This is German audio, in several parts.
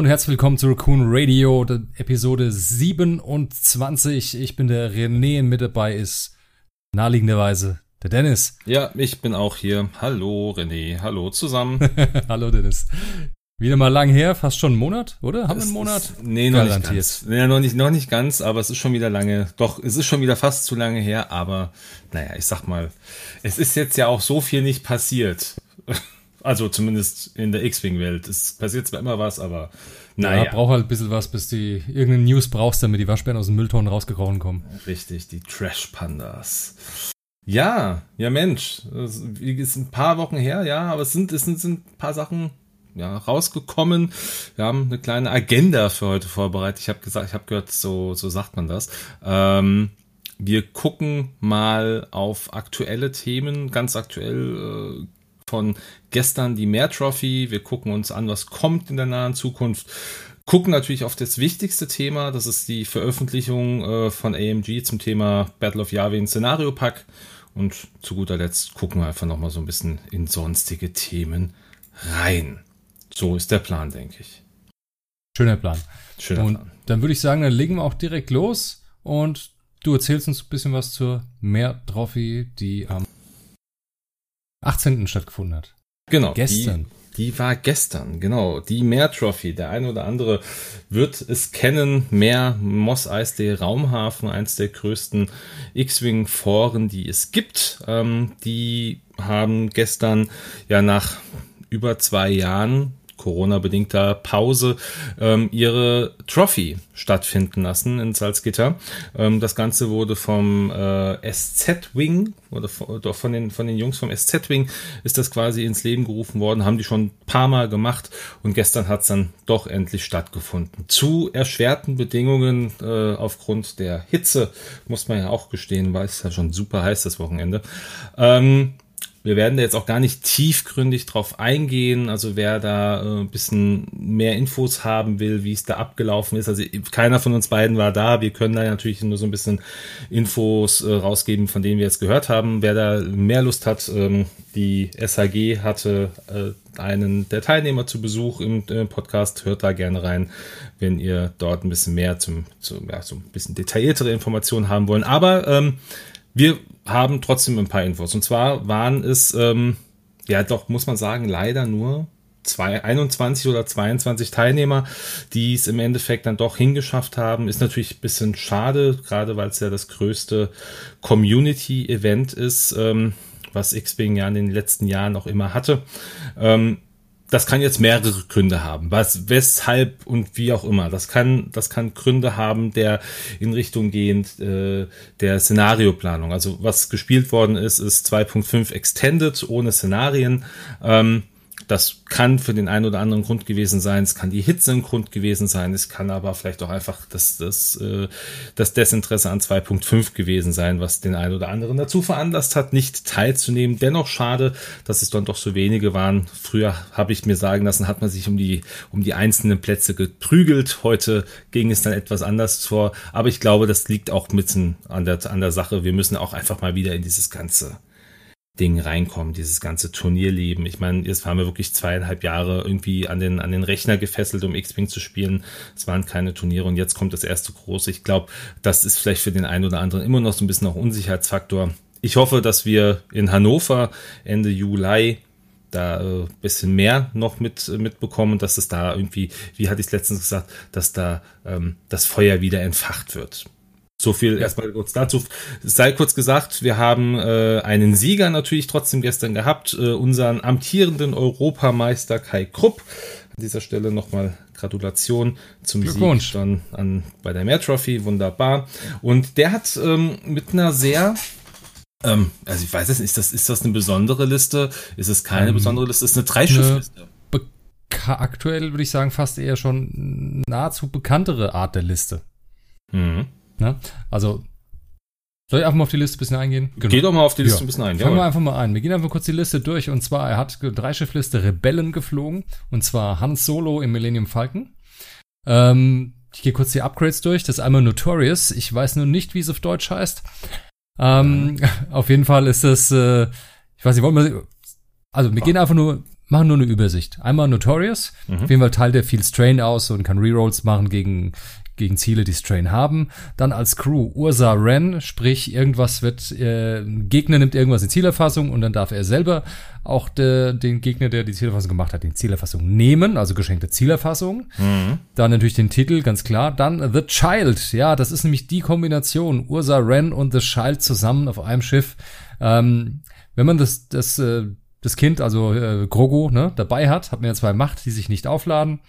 Und herzlich willkommen zu Raccoon Radio, Episode 27. Ich bin der René, mit dabei ist naheliegenderweise der Dennis. Ja, ich bin auch hier. Hallo René, hallo zusammen. hallo Dennis. Wieder mal lang her, fast schon einen Monat, oder? Haben wir einen Monat? Ist, nee, noch Garantiert. nicht ganz. Nee, noch nicht, noch nicht ganz, aber es ist schon wieder lange. Doch, es ist schon wieder fast zu lange her, aber naja, ich sag mal, es ist jetzt ja auch so viel nicht passiert. Also zumindest in der X-Wing-Welt. Es passiert zwar immer was, aber naja. Ja, braucht halt ein bisschen was, bis die irgendeine News brauchst, damit die Waschbären aus dem Müllton rausgekrochen kommen. Richtig, die Trash-Pandas. Ja, ja Mensch, es ist ein paar Wochen her, ja, aber es sind, es sind, sind ein paar Sachen ja, rausgekommen. Wir haben eine kleine Agenda für heute vorbereitet. Ich habe gesagt, ich habe gehört, so, so sagt man das. Ähm, wir gucken mal auf aktuelle Themen, ganz aktuell äh, von gestern die Mehr Trophy. Wir gucken uns an, was kommt in der nahen Zukunft. Gucken natürlich auf das wichtigste Thema, das ist die Veröffentlichung äh, von AMG zum Thema Battle of Yavin Szenario Pack. Und zu guter Letzt gucken wir einfach nochmal so ein bisschen in sonstige Themen rein. So ist der Plan, denke ich. Schöner Plan. Schöner und Plan. Dann würde ich sagen, dann legen wir auch direkt los und du erzählst uns ein bisschen was zur Mehr-Trophy, die am 18. stattgefunden hat. Genau. Gestern. Die, die war gestern, genau. Die Mehr Trophy. Der eine oder andere wird es kennen. Mehr Moss Eisley Raumhafen, eins der größten X-Wing-Foren, die es gibt. Ähm, die haben gestern ja nach über zwei Jahren Corona-bedingter Pause ähm, ihre Trophy stattfinden lassen in Salzgitter. Ähm, das Ganze wurde vom äh, SZ-Wing oder von, von, den, von den Jungs vom SZ-Wing ist das quasi ins Leben gerufen worden, haben die schon ein paar Mal gemacht und gestern hat es dann doch endlich stattgefunden. Zu erschwerten Bedingungen äh, aufgrund der Hitze, muss man ja auch gestehen, weil es ja schon super heiß das Wochenende. Ähm, wir werden da jetzt auch gar nicht tiefgründig drauf eingehen. Also wer da äh, ein bisschen mehr Infos haben will, wie es da abgelaufen ist. Also keiner von uns beiden war da. Wir können da natürlich nur so ein bisschen Infos äh, rausgeben, von denen wir jetzt gehört haben. Wer da mehr Lust hat, ähm, die SAG hatte äh, einen der Teilnehmer zu Besuch im äh, Podcast. Hört da gerne rein, wenn ihr dort ein bisschen mehr zum, zum ja, so ein bisschen detailliertere Informationen haben wollen. Aber ähm, wir haben trotzdem ein paar Infos. Und zwar waren es, ähm, ja doch, muss man sagen, leider nur zwei, 21 oder 22 Teilnehmer, die es im Endeffekt dann doch hingeschafft haben. Ist natürlich ein bisschen schade, gerade weil es ja das größte Community-Event ist, ähm, was X-Wing ja in den letzten Jahren auch immer hatte. Ähm, das kann jetzt mehrere Gründe haben. Was, weshalb und wie auch immer. Das kann, das kann Gründe haben, der in Richtung gehend äh, der Szenarioplanung. Also was gespielt worden ist, ist 2.5 Extended ohne Szenarien. Ähm, das kann für den einen oder anderen Grund gewesen sein. Es kann die Hitze ein Grund gewesen sein. Es kann aber vielleicht auch einfach das, das, äh, das Desinteresse an 2.5 gewesen sein, was den einen oder anderen dazu veranlasst hat, nicht teilzunehmen. Dennoch schade, dass es dann doch so wenige waren. Früher habe ich mir sagen lassen, hat man sich um die, um die einzelnen Plätze geprügelt. Heute ging es dann etwas anders vor. Aber ich glaube, das liegt auch mitten an der, an der Sache. Wir müssen auch einfach mal wieder in dieses ganze Ding reinkommen, dieses ganze Turnierleben. Ich meine, jetzt waren wir wirklich zweieinhalb Jahre irgendwie an den, an den Rechner gefesselt, um X-Wing zu spielen. Es waren keine Turniere und jetzt kommt das erste große. Ich glaube, das ist vielleicht für den einen oder anderen immer noch so ein bisschen auch Unsicherheitsfaktor. Ich hoffe, dass wir in Hannover Ende Juli da äh, bisschen mehr noch mit mitbekommen, dass es da irgendwie, wie hatte ich es letztens gesagt, dass da ähm, das Feuer wieder entfacht wird. So viel erstmal kurz dazu. Sei kurz gesagt, wir haben äh, einen Sieger natürlich trotzdem gestern gehabt, äh, unseren amtierenden Europameister Kai Krupp. An dieser Stelle nochmal Gratulation zum Sieg dann an, bei der Mehr Trophy, wunderbar. Und der hat ähm, mit einer sehr ähm, also ich weiß es nicht, ist das, ist das eine besondere Liste? Ist es keine ähm, besondere Liste? Ist es eine Dreischiffliste? Aktuell würde ich sagen, fast eher schon nahezu bekanntere Art der Liste. Mhm. Ne? Also, soll ich einfach mal auf die Liste ein bisschen eingehen? Genau. Geh doch mal auf die Liste ja. ein bisschen ein. Fangen wir einfach mal ein. Wir gehen einfach kurz die Liste durch. Und zwar, er hat drei Schiffliste Rebellen geflogen. Und zwar Han Solo im Millennium Falcon. Ähm, ich gehe kurz die Upgrades durch. Das ist einmal Notorious. Ich weiß nur nicht, wie es auf Deutsch heißt. Ähm, auf jeden Fall ist das, äh, ich weiß nicht, wollen wir, also wir gehen einfach nur machen nur eine Übersicht. Einmal Notorious, mhm. auf jeden Fall teilt er viel Strain aus und kann Rerolls machen gegen, gegen Ziele, die Strain haben. Dann als Crew Ursa Ren, sprich irgendwas wird, äh, Gegner nimmt irgendwas in Zielerfassung und dann darf er selber auch de, den Gegner, der die Zielerfassung gemacht hat, in Zielerfassung nehmen, also geschenkte Zielerfassung. Mhm. Dann natürlich den Titel, ganz klar. Dann The Child, ja, das ist nämlich die Kombination Ursa Ren und The Child zusammen auf einem Schiff. Ähm, wenn man das, das, äh, das Kind, also äh, Grogo, ne, dabei hat, hat man ja zwei Macht, die sich nicht aufladen.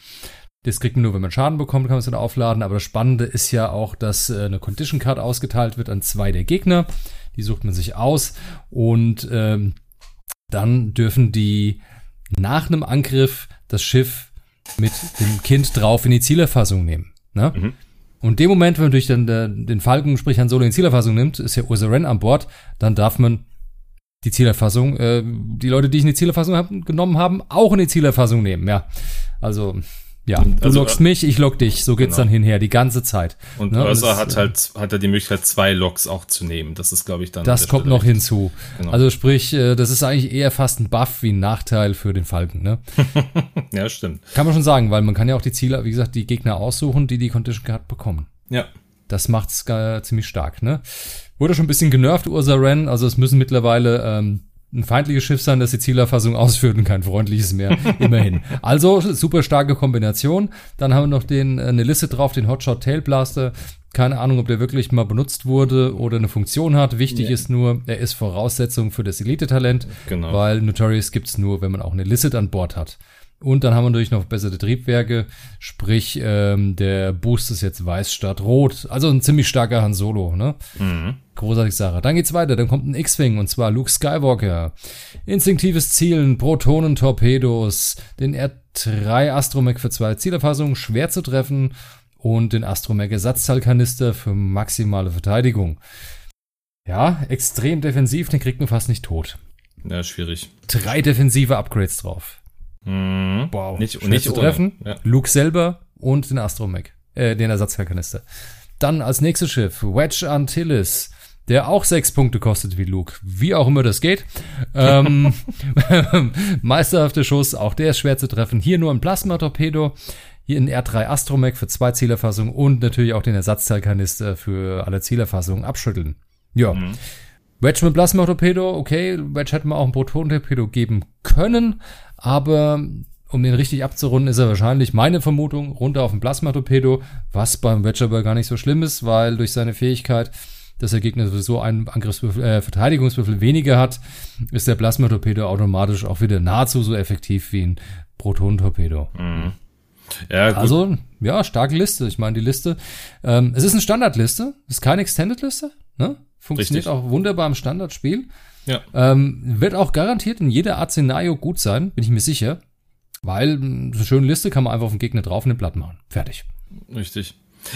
Das kriegt man nur, wenn man Schaden bekommt, kann man es dann aufladen. Aber das Spannende ist ja auch, dass äh, eine Condition Card ausgeteilt wird an zwei der Gegner. Die sucht man sich aus und ähm, dann dürfen die nach einem Angriff das Schiff mit dem Kind drauf in die Zielerfassung nehmen. Ne? Mhm. Und dem Moment, wenn man durch den, den Falken, sprich Han Solo in die Zielerfassung nimmt, ist ja Ursa Ren an Bord, dann darf man die Zielerfassung, äh, die Leute, die ich in die Zielerfassung hab, genommen haben, auch in die Zielerfassung nehmen, ja. Also, ja, du also, lockst mich, ich lock dich, so geht's genau. dann hinher, die ganze Zeit. Und ne? Ursa hat halt, hat er die Möglichkeit, zwei Locks auch zu nehmen. Das ist, glaube ich, dann. Das kommt Stelle noch hinzu. Genau. Also sprich, äh, das ist eigentlich eher fast ein Buff wie ein Nachteil für den Falken, ne? ja, stimmt. Kann man schon sagen, weil man kann ja auch die Ziele, wie gesagt, die Gegner aussuchen, die die Condition Card bekommen. Ja. Das macht's äh, ziemlich stark, ne? Wurde schon ein bisschen genervt, Ursa Ren, also es müssen mittlerweile, ähm, ein feindliches Schiff sein, das die Zielerfassung ausführt und kein freundliches mehr. Immerhin. Also super starke Kombination. Dann haben wir noch den äh, eine Liste drauf, den Hotshot Tail Blaster. Keine Ahnung, ob der wirklich mal benutzt wurde oder eine Funktion hat. Wichtig yeah. ist nur, er ist Voraussetzung für das Elite-Talent, genau. weil Notorious gibt's nur, wenn man auch eine Illicit an Bord hat. Und dann haben wir natürlich noch bessere Triebwerke, sprich ähm, der Boost ist jetzt weiß statt rot. Also ein ziemlich starker Han Solo, ne? Mhm. Großartige Sache. Dann geht's weiter, dann kommt ein X-Wing und zwar Luke Skywalker. Instinktives Zielen, Protonen-Torpedos, den R3 Astromech für zwei Zielerfassungen, schwer zu treffen und den Astromech Ersatzteilkanister für maximale Verteidigung. Ja, extrem defensiv, den kriegt man fast nicht tot. Ja, schwierig. Drei defensive Upgrades drauf. Mhm. Wow. Nicht, nicht zu treffen. Ja. Luke selber und den Astromech, äh, den Ersatzkanister. Dann als nächstes Schiff Wedge Antilles, der auch sechs Punkte kostet wie Luke. Wie auch immer das geht. Ähm, meisterhafter Schuss, auch der ist schwer zu treffen. Hier nur ein Plasma-Torpedo. Hier ein R3 Astromech für zwei Zielerfassungen und natürlich auch den Ersatzteilkanister für alle Zielerfassungen abschütteln. Ja. Mhm. Wedge mit Plasma-Torpedo, okay, Wedge hätte man auch ein Proton-Torpedo geben können, aber um den richtig abzurunden, ist er wahrscheinlich, meine Vermutung, runter auf ein Plasma-Torpedo, was beim Wedge aber gar nicht so schlimm ist, weil durch seine Fähigkeit, dass der Gegner sowieso einen Angriffswürfel, äh, Verteidigungswürfel weniger hat, ist der Plasma-Torpedo automatisch auch wieder nahezu so effektiv wie ein Proton-Torpedo. Mhm. Ja, gut. Also, ja, starke Liste. Ich meine, die Liste, ähm, es ist eine Standardliste, ist keine Extended-Liste, ne? Funktioniert Richtig. auch wunderbar im Standardspiel. Ja. Ähm, wird auch garantiert in jeder Art Szenario gut sein, bin ich mir sicher. Weil hm, so eine schöne Liste kann man einfach auf den Gegner drauf und den Blatt machen. Fertig. Richtig.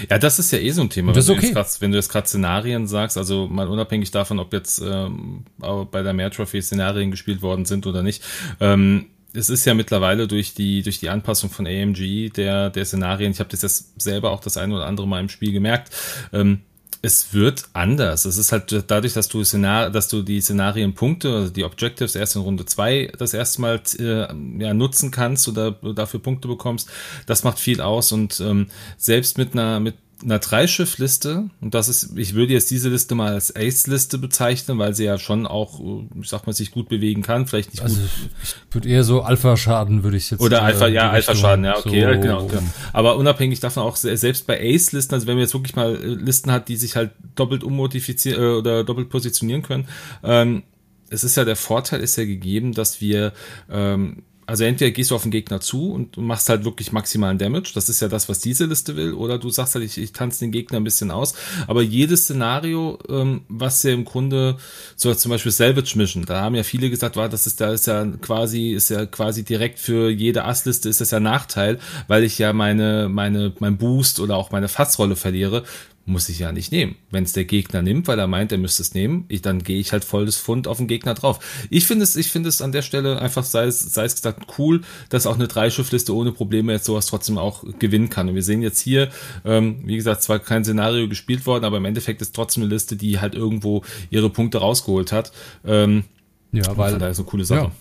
Ja, das ist ja eh so ein Thema, das wenn, okay. du grad, wenn du jetzt gerade Szenarien sagst, also mal unabhängig davon, ob jetzt ähm, bei der Mehr Trophy Szenarien gespielt worden sind oder nicht. Ähm, es ist ja mittlerweile durch die durch die Anpassung von AMG der der Szenarien, ich habe das jetzt selber auch das eine oder andere Mal im Spiel gemerkt, ähm, es wird anders. Es ist halt dadurch, dass du Szenar dass du die Szenarienpunkte, also die Objectives erst in Runde zwei das erste Mal äh, ja, nutzen kannst oder dafür Punkte bekommst, das macht viel aus und ähm, selbst mit einer mit einer Dreischiff-Liste, und das ist, ich würde jetzt diese Liste mal als Ace-Liste bezeichnen, weil sie ja schon auch, ich sag mal, sich gut bewegen kann, vielleicht nicht also gut. Ich würde eher so Alpha-Schaden würde ich jetzt. Oder Alpha, ja, Alpha-Schaden, ja, okay, so, ja, genau, genau. Aber unabhängig davon auch selbst bei Ace-Listen, also wenn man jetzt wirklich mal äh, Listen hat, die sich halt doppelt ummodifizieren äh, oder doppelt positionieren können, ähm, es ist ja der Vorteil ist ja gegeben, dass wir ähm, also entweder gehst du auf den Gegner zu und machst halt wirklich maximalen Damage, das ist ja das, was diese Liste will, oder du sagst halt, ich, ich tanze den Gegner ein bisschen aus. Aber jedes Szenario, ähm, was ja im Grunde, so zum Beispiel Salvage Mission, da haben ja viele gesagt, war, das ist, da ist ja quasi, ist ja quasi direkt für jede Assliste ist das ja Nachteil, weil ich ja meine, meine, mein Boost oder auch meine Fassrolle verliere muss ich ja nicht nehmen. Wenn es der Gegner nimmt, weil er meint, er müsste es nehmen, ich, dann gehe ich halt volles Pfund auf den Gegner drauf. Ich finde es, ich finde es an der Stelle einfach, sei es, sei es gesagt, cool, dass auch eine Dreischiffliste ohne Probleme jetzt sowas trotzdem auch gewinnen kann. Und wir sehen jetzt hier, ähm, wie gesagt, zwar kein Szenario gespielt worden, aber im Endeffekt ist trotzdem eine Liste, die halt irgendwo ihre Punkte rausgeholt hat. Ähm, ja, weil da ist eine coole Sache. Ja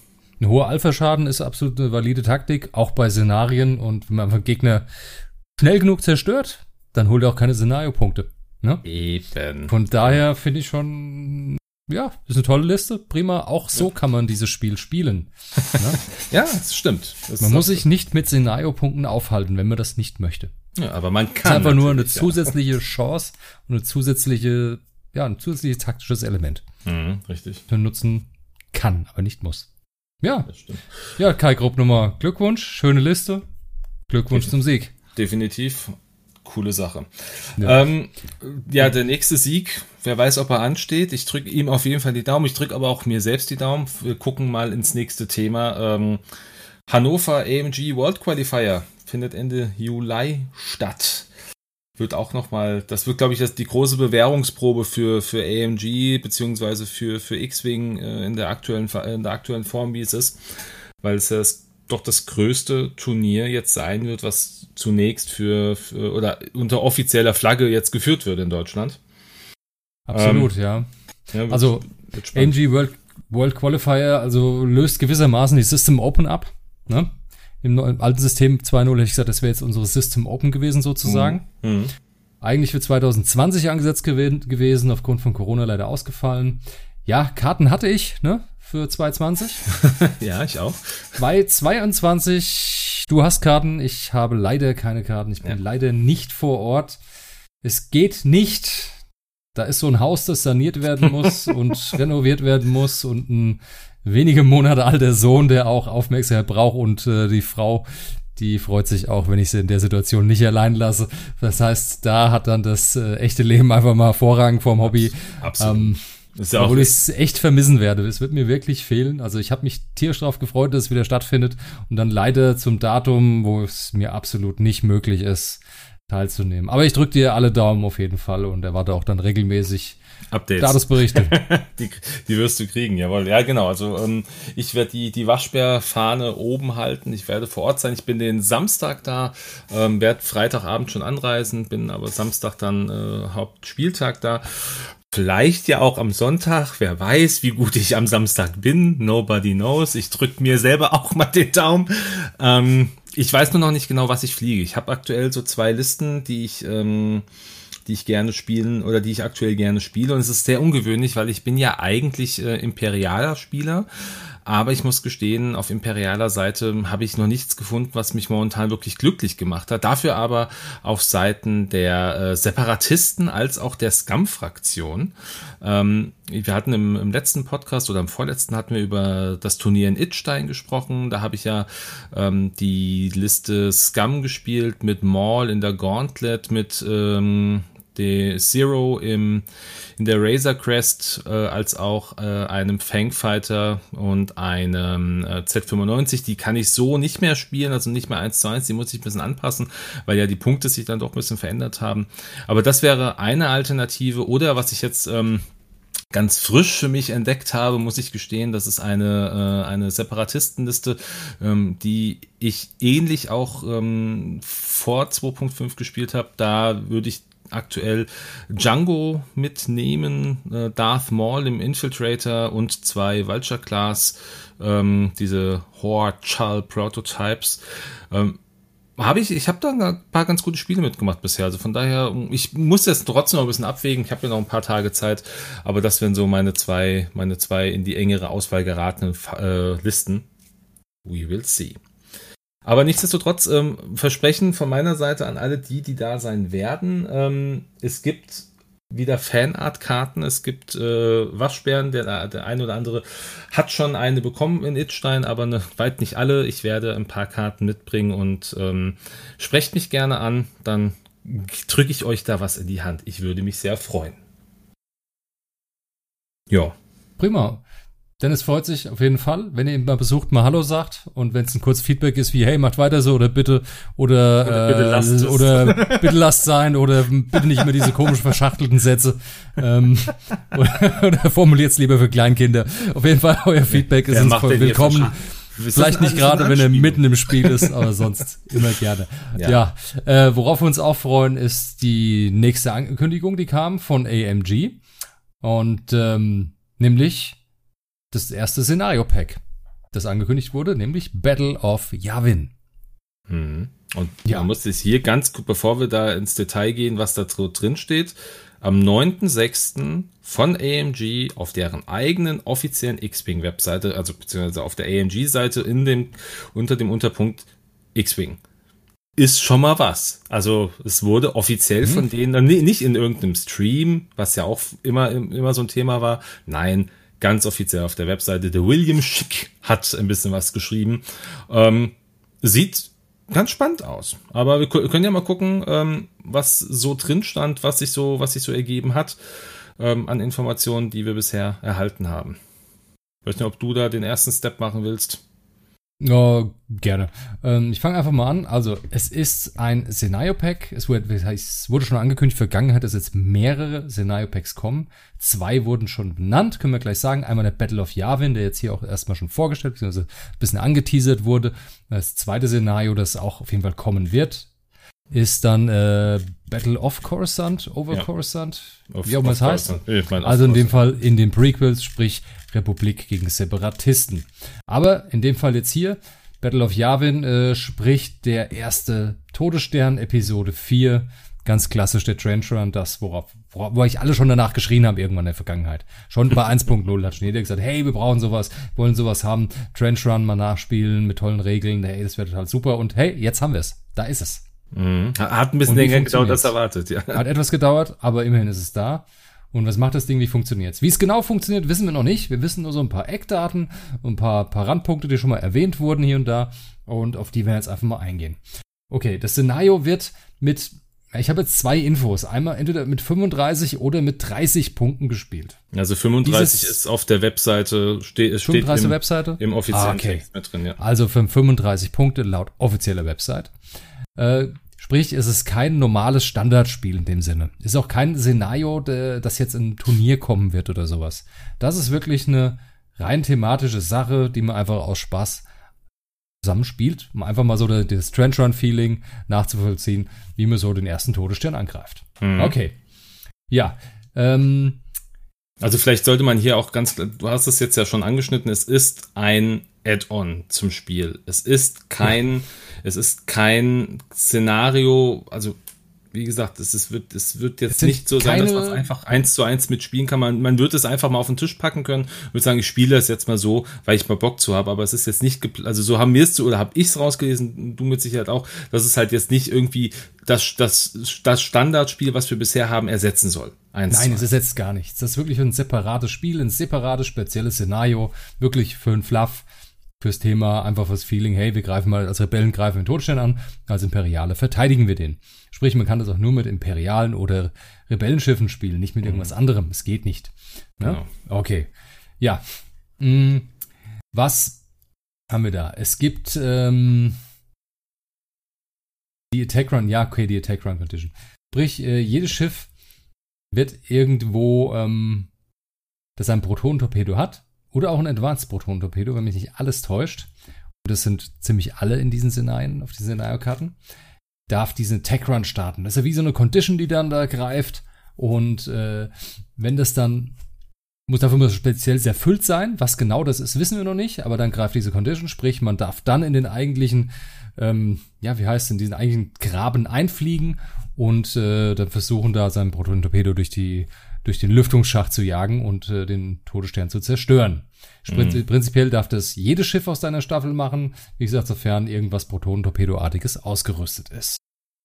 Ein hoher Alpha-Schaden ist absolut eine valide Taktik, auch bei Szenarien. Und wenn man Gegner schnell genug zerstört, dann holt er auch keine Szenariopunkte. Ne? Eben. Von daher finde ich schon, ja, ist eine tolle Liste. Prima. Auch so kann man dieses Spiel spielen. Ne? Ja, das stimmt. Das Man muss sich nicht mit Szenariopunkten aufhalten, wenn man das nicht möchte. Ja, aber man Es ist kann. einfach nur eine natürlich, ja. zusätzliche Chance und eine zusätzliche, ja, ein zusätzliches taktisches Element, Mhm, richtig. man nutzen kann, aber nicht muss. Ja, Das stimmt. ja, Kai Grupp Nummer, Glückwunsch, schöne Liste. Glückwunsch zum Sieg. Definitiv. Coole Sache. Ja. Ähm, ja, der nächste Sieg, wer weiß, ob er ansteht. Ich drücke ihm auf jeden Fall die Daumen. Ich drücke aber auch mir selbst die Daumen. Wir gucken mal ins nächste Thema. Ähm, Hannover AMG World Qualifier findet Ende Juli statt. Wird auch nochmal, das wird, glaube ich, das, die große Bewährungsprobe für, für AMG beziehungsweise für, für X-Wing äh, in, der aktuellen, in der aktuellen Form, wie es ist. Weil es ja das, doch das größte Turnier jetzt sein wird, was zunächst für, für oder unter offizieller Flagge jetzt geführt wird in Deutschland. Absolut, ja. Ja, wird- Also, wird. AMG World, World Qualifier, also löst gewissermaßen die System Open ab. Ne? Im, neuen- alten System 2.0 hätte ich gesagt, das wäre jetzt unsere System Open gewesen sozusagen. Mhm. Eigentlich für 2020 angesetzt gew gewesen, aufgrund von Corona leider ausgefallen. Ja, Karten hatte ich, ne? Für 2020. Ja, ich auch. Bei 22, du hast Karten, ich habe leider keine Karten. Ich bin Ja. leider nicht vor Ort. Es geht nicht. Da ist so ein Haus, das saniert werden muss und renoviert werden muss und ein wenige Monate alter Sohn, der auch Aufmerksamkeit braucht und äh, die Frau, die freut sich auch, wenn ich sie in der Situation nicht allein lasse. Das heißt, da hat dann das äh, echte Leben einfach mal Vorrang vorm Hobby. Absolut. Ähm, ist ja auch obwohl ich es echt vermissen werde. Es wird mir wirklich fehlen. Also ich habe mich tierisch darauf gefreut, dass es wieder stattfindet und dann leider zum Datum, wo es mir absolut nicht möglich ist, teilzunehmen. Aber ich drücke dir alle Daumen auf jeden Fall und erwarte auch dann regelmäßig Updates. Statusberichte. die, die wirst du kriegen, jawohl. Ja, genau. Also ähm, ich werde die, die Waschbärfahne oben halten. Ich werde vor Ort sein. Ich bin den Samstag da, ähm, werde Freitagabend schon anreisen, bin aber Samstag dann äh, Hauptspieltag da. Vielleicht ja auch am Sonntag. Wer weiß, wie gut ich am Samstag bin. Nobody knows. Ich drücke mir selber auch mal den Daumen. Ähm, ich weiß nur noch nicht genau, was ich fliege. Ich habe aktuell so zwei Listen, die ich ähm, die ich gerne spielen oder die ich aktuell gerne spiele. Und es ist sehr ungewöhnlich, weil ich bin ja eigentlich äh, imperialer Spieler. Aber ich muss gestehen, auf imperialer Seite habe ich noch nichts gefunden, was mich momentan wirklich glücklich gemacht hat. Dafür aber auf Seiten der äh, Separatisten als auch der Scum-Fraktion. Ähm, wir hatten im, im letzten Podcast oder im vorletzten hatten wir über das Turnier in Itstein gesprochen. Da habe ich ja ähm, die Liste Scum gespielt mit Maul in der Gauntlet, mit ähm, der Zero im, in der Razor Crest, äh, als auch äh, einem Fangfighter und einem äh, Z95. Die kann ich so nicht mehr spielen, also nicht mehr 1 zu 1, die muss ich ein bisschen anpassen, weil ja die Punkte sich dann doch ein bisschen verändert haben. Aber das wäre eine Alternative oder was ich jetzt ähm, ganz frisch für mich entdeckt habe, muss ich gestehen, das ist eine, äh, eine Separatistenliste, ähm, die ich ähnlich auch ähm, vor 2.5 gespielt habe. Da würde ich aktuell Django mitnehmen, äh, Darth Maul im Infiltrator und zwei Vulture Class, ähm, diese Horde Chull Prototypes. Ähm, habe ich, ich habe da ein paar ganz gute Spiele mitgemacht bisher. Also von daher, ich muss jetzt trotzdem noch ein bisschen abwägen. Ich habe ja noch ein paar Tage Zeit, aber das wären so meine zwei, meine zwei in die engere Auswahl geratenen äh, Listen. We will see. Aber nichtsdestotrotz, ähm, Versprechen von meiner Seite an alle die, die da sein werden. Ähm, es gibt wieder Fanart-Karten, es gibt äh, Waschbären, der, der eine oder andere hat schon eine bekommen in Itstein, aber ne, weit nicht alle. Ich werde ein paar Karten mitbringen und ähm, sprecht mich gerne an, dann drücke ich euch da was in die Hand. Ich würde mich sehr freuen. Ja. Prima. Dennis freut sich auf jeden Fall, wenn ihr ihn mal besucht, mal Hallo sagt und wenn es ein kurzes Feedback ist wie hey, macht weiter so oder bitte oder Oder bitte äh, lasst es. oder bitte lasst sein oder bitte nicht immer diese komisch verschachtelten Sätze ähm, oder, oder formuliert's lieber für Kleinkinder. Auf jeden Fall euer Feedback ist Wer uns willkommen. Ist Vielleicht nicht gerade, wenn er mitten im Spiel ist, aber sonst immer gerne. Ja. Ja, äh, worauf wir uns auch freuen, ist die nächste Ankündigung, die kam von AMG und ähm, nämlich das erste Szenario-Pack. das angekündigt wurde, nämlich Battle of Yavin. Mhm. Und ja. man muss es hier ganz, bevor wir da ins Detail gehen, was da drin steht, am 9.6. von AMG auf deren eigenen offiziellen X-Wing-Webseite, also beziehungsweise auf der AMG-Seite in dem, unter dem Unterpunkt X-Wing. Ist schon mal was. Also es wurde offiziell mhm. von denen, nicht in irgendeinem Stream, was ja auch immer, immer so ein Thema war. Nein, ganz offiziell auf der Webseite. Der William Schick hat ein bisschen was geschrieben. Ähm, sieht ganz spannend aus. Aber wir können ja mal gucken, ähm, was so drin stand, was sich so, was sich so ergeben hat ähm, an Informationen, die wir bisher erhalten haben. Ich weiß nicht, ob du da den ersten Step machen willst. Oh, gerne. Ähm, ich fange einfach mal an. Also, es ist ein Szenario-Pack. Es wurde, es wurde schon angekündigt, Vergangenheit, dass jetzt mehrere Szenario-Packs kommen. Zwei wurden schon benannt, können wir gleich sagen. Einmal der Battle of Yavin, der jetzt hier auch erstmal schon vorgestellt, beziehungsweise ein bisschen angeteasert wurde. Das zweite Szenario, das auch auf jeden Fall kommen wird, ist dann äh, Battle of Coruscant, Over ja. Coruscant, of, wie auch immer es heißt. Ich mein, also in dem Fall in den Prequels, sprich Republik gegen Separatisten. Aber in dem Fall jetzt hier, Battle of Yavin, äh, spricht der erste Todesstern, Episode 4, ganz klassisch der Trench Run, das, worauf, worauf ich alle schon danach geschrien haben, irgendwann in der Vergangenheit. Schon bei 1.0 hat schon jeder gesagt, hey, wir brauchen sowas, wollen sowas haben, Trench Run mal nachspielen mit tollen Regeln, hey, das wäre total super und hey, jetzt haben wir es. Da ist es. Mhm. Hat ein bisschen länger gedauert als erwartet, ja. Hat etwas gedauert, aber immerhin ist es da. Und was macht das Ding? Wie funktioniert es? Wie es genau funktioniert, wissen wir noch nicht. Wir wissen nur so ein paar Eckdaten, ein paar, paar Randpunkte, die schon mal erwähnt wurden hier und da. Und auf die werden wir jetzt einfach mal eingehen. Okay, das Szenario wird mit, ich habe jetzt zwei Infos. Einmal entweder mit 35 oder mit 30 Punkten gespielt. Also 35 Dieses ist auf der Webseite, ste es steht im, Webseite? im offiziellen ah, okay. Text mit drin, ja. Also für 35 Punkte laut offizieller Website. Äh, Sprich, es ist kein normales Standardspiel in dem Sinne. Es ist auch kein Szenario, das jetzt in ein Turnier kommen wird oder sowas. Das ist wirklich eine rein thematische Sache, die man einfach aus Spaß zusammenspielt, um einfach mal so das Trench Run Feeling nachzuvollziehen, wie man so den ersten Todesstern angreift. Mhm. Okay. Ja. Ähm, also vielleicht sollte man hier auch ganz, du hast es jetzt ja schon angeschnitten, es ist ein Add-on zum Spiel. Es ist kein, ja. es ist kein Szenario, also wie gesagt, es, ist, wird, es wird jetzt nicht so sein, dass man es einfach eins zu eins mitspielen kann. Man, man wird es einfach mal auf den Tisch packen können und sagen, ich spiele das jetzt mal so, weil ich mal Bock zu habe. Aber es ist jetzt nicht, also so haben wir es oder habe ich es rausgelesen, du mit Sicherheit auch, dass es halt jetzt nicht irgendwie das, das, das Standardspiel, was wir bisher haben, ersetzen soll. Eins Nein, es ersetzt gar nichts. Das ist wirklich ein separates Spiel, ein separates, spezielles Szenario, wirklich für einen Fluff fürs Thema einfach fürs Feeling, hey, wir greifen mal als Rebellen greifen den Todesstern an, als Imperiale verteidigen wir den. Sprich, man kann das auch nur mit Imperialen oder Rebellenschiffen spielen, nicht mit irgendwas mhm. anderem. Es geht nicht. Ne? Genau. Okay. Ja. Hm. Was haben wir da? Es gibt ähm, die Attack Run, ja, okay, die Attack Run Condition. Sprich, äh, jedes Schiff wird irgendwo, ähm, das ein Protonentorpedo hat, oder auch ein Advanced Proton-Torpedo, wenn mich nicht alles täuscht. Und das sind ziemlich alle in diesen Szenarien, auf diesen Szenario-Karten. Darf diesen Tech-Run starten. Das ist ja wie so eine Condition, die dann da greift. Und äh, wenn das dann muss dafür mal speziell sehr füllt sein. Was genau das ist, wissen wir noch nicht, aber dann greift diese Condition, sprich, man darf dann in den eigentlichen, ähm, ja, wie heißt denn, diesen eigentlichen Graben einfliegen und äh, dann versuchen da seinen Proton-Torpedo durch die durch den Lüftungsschacht zu jagen und äh, den Todesstern zu zerstören. Sprinz mhm. Prinzipiell darf das jedes Schiff aus deiner Staffel machen, wie gesagt, sofern irgendwas Protonentorpedoartiges ausgerüstet ist.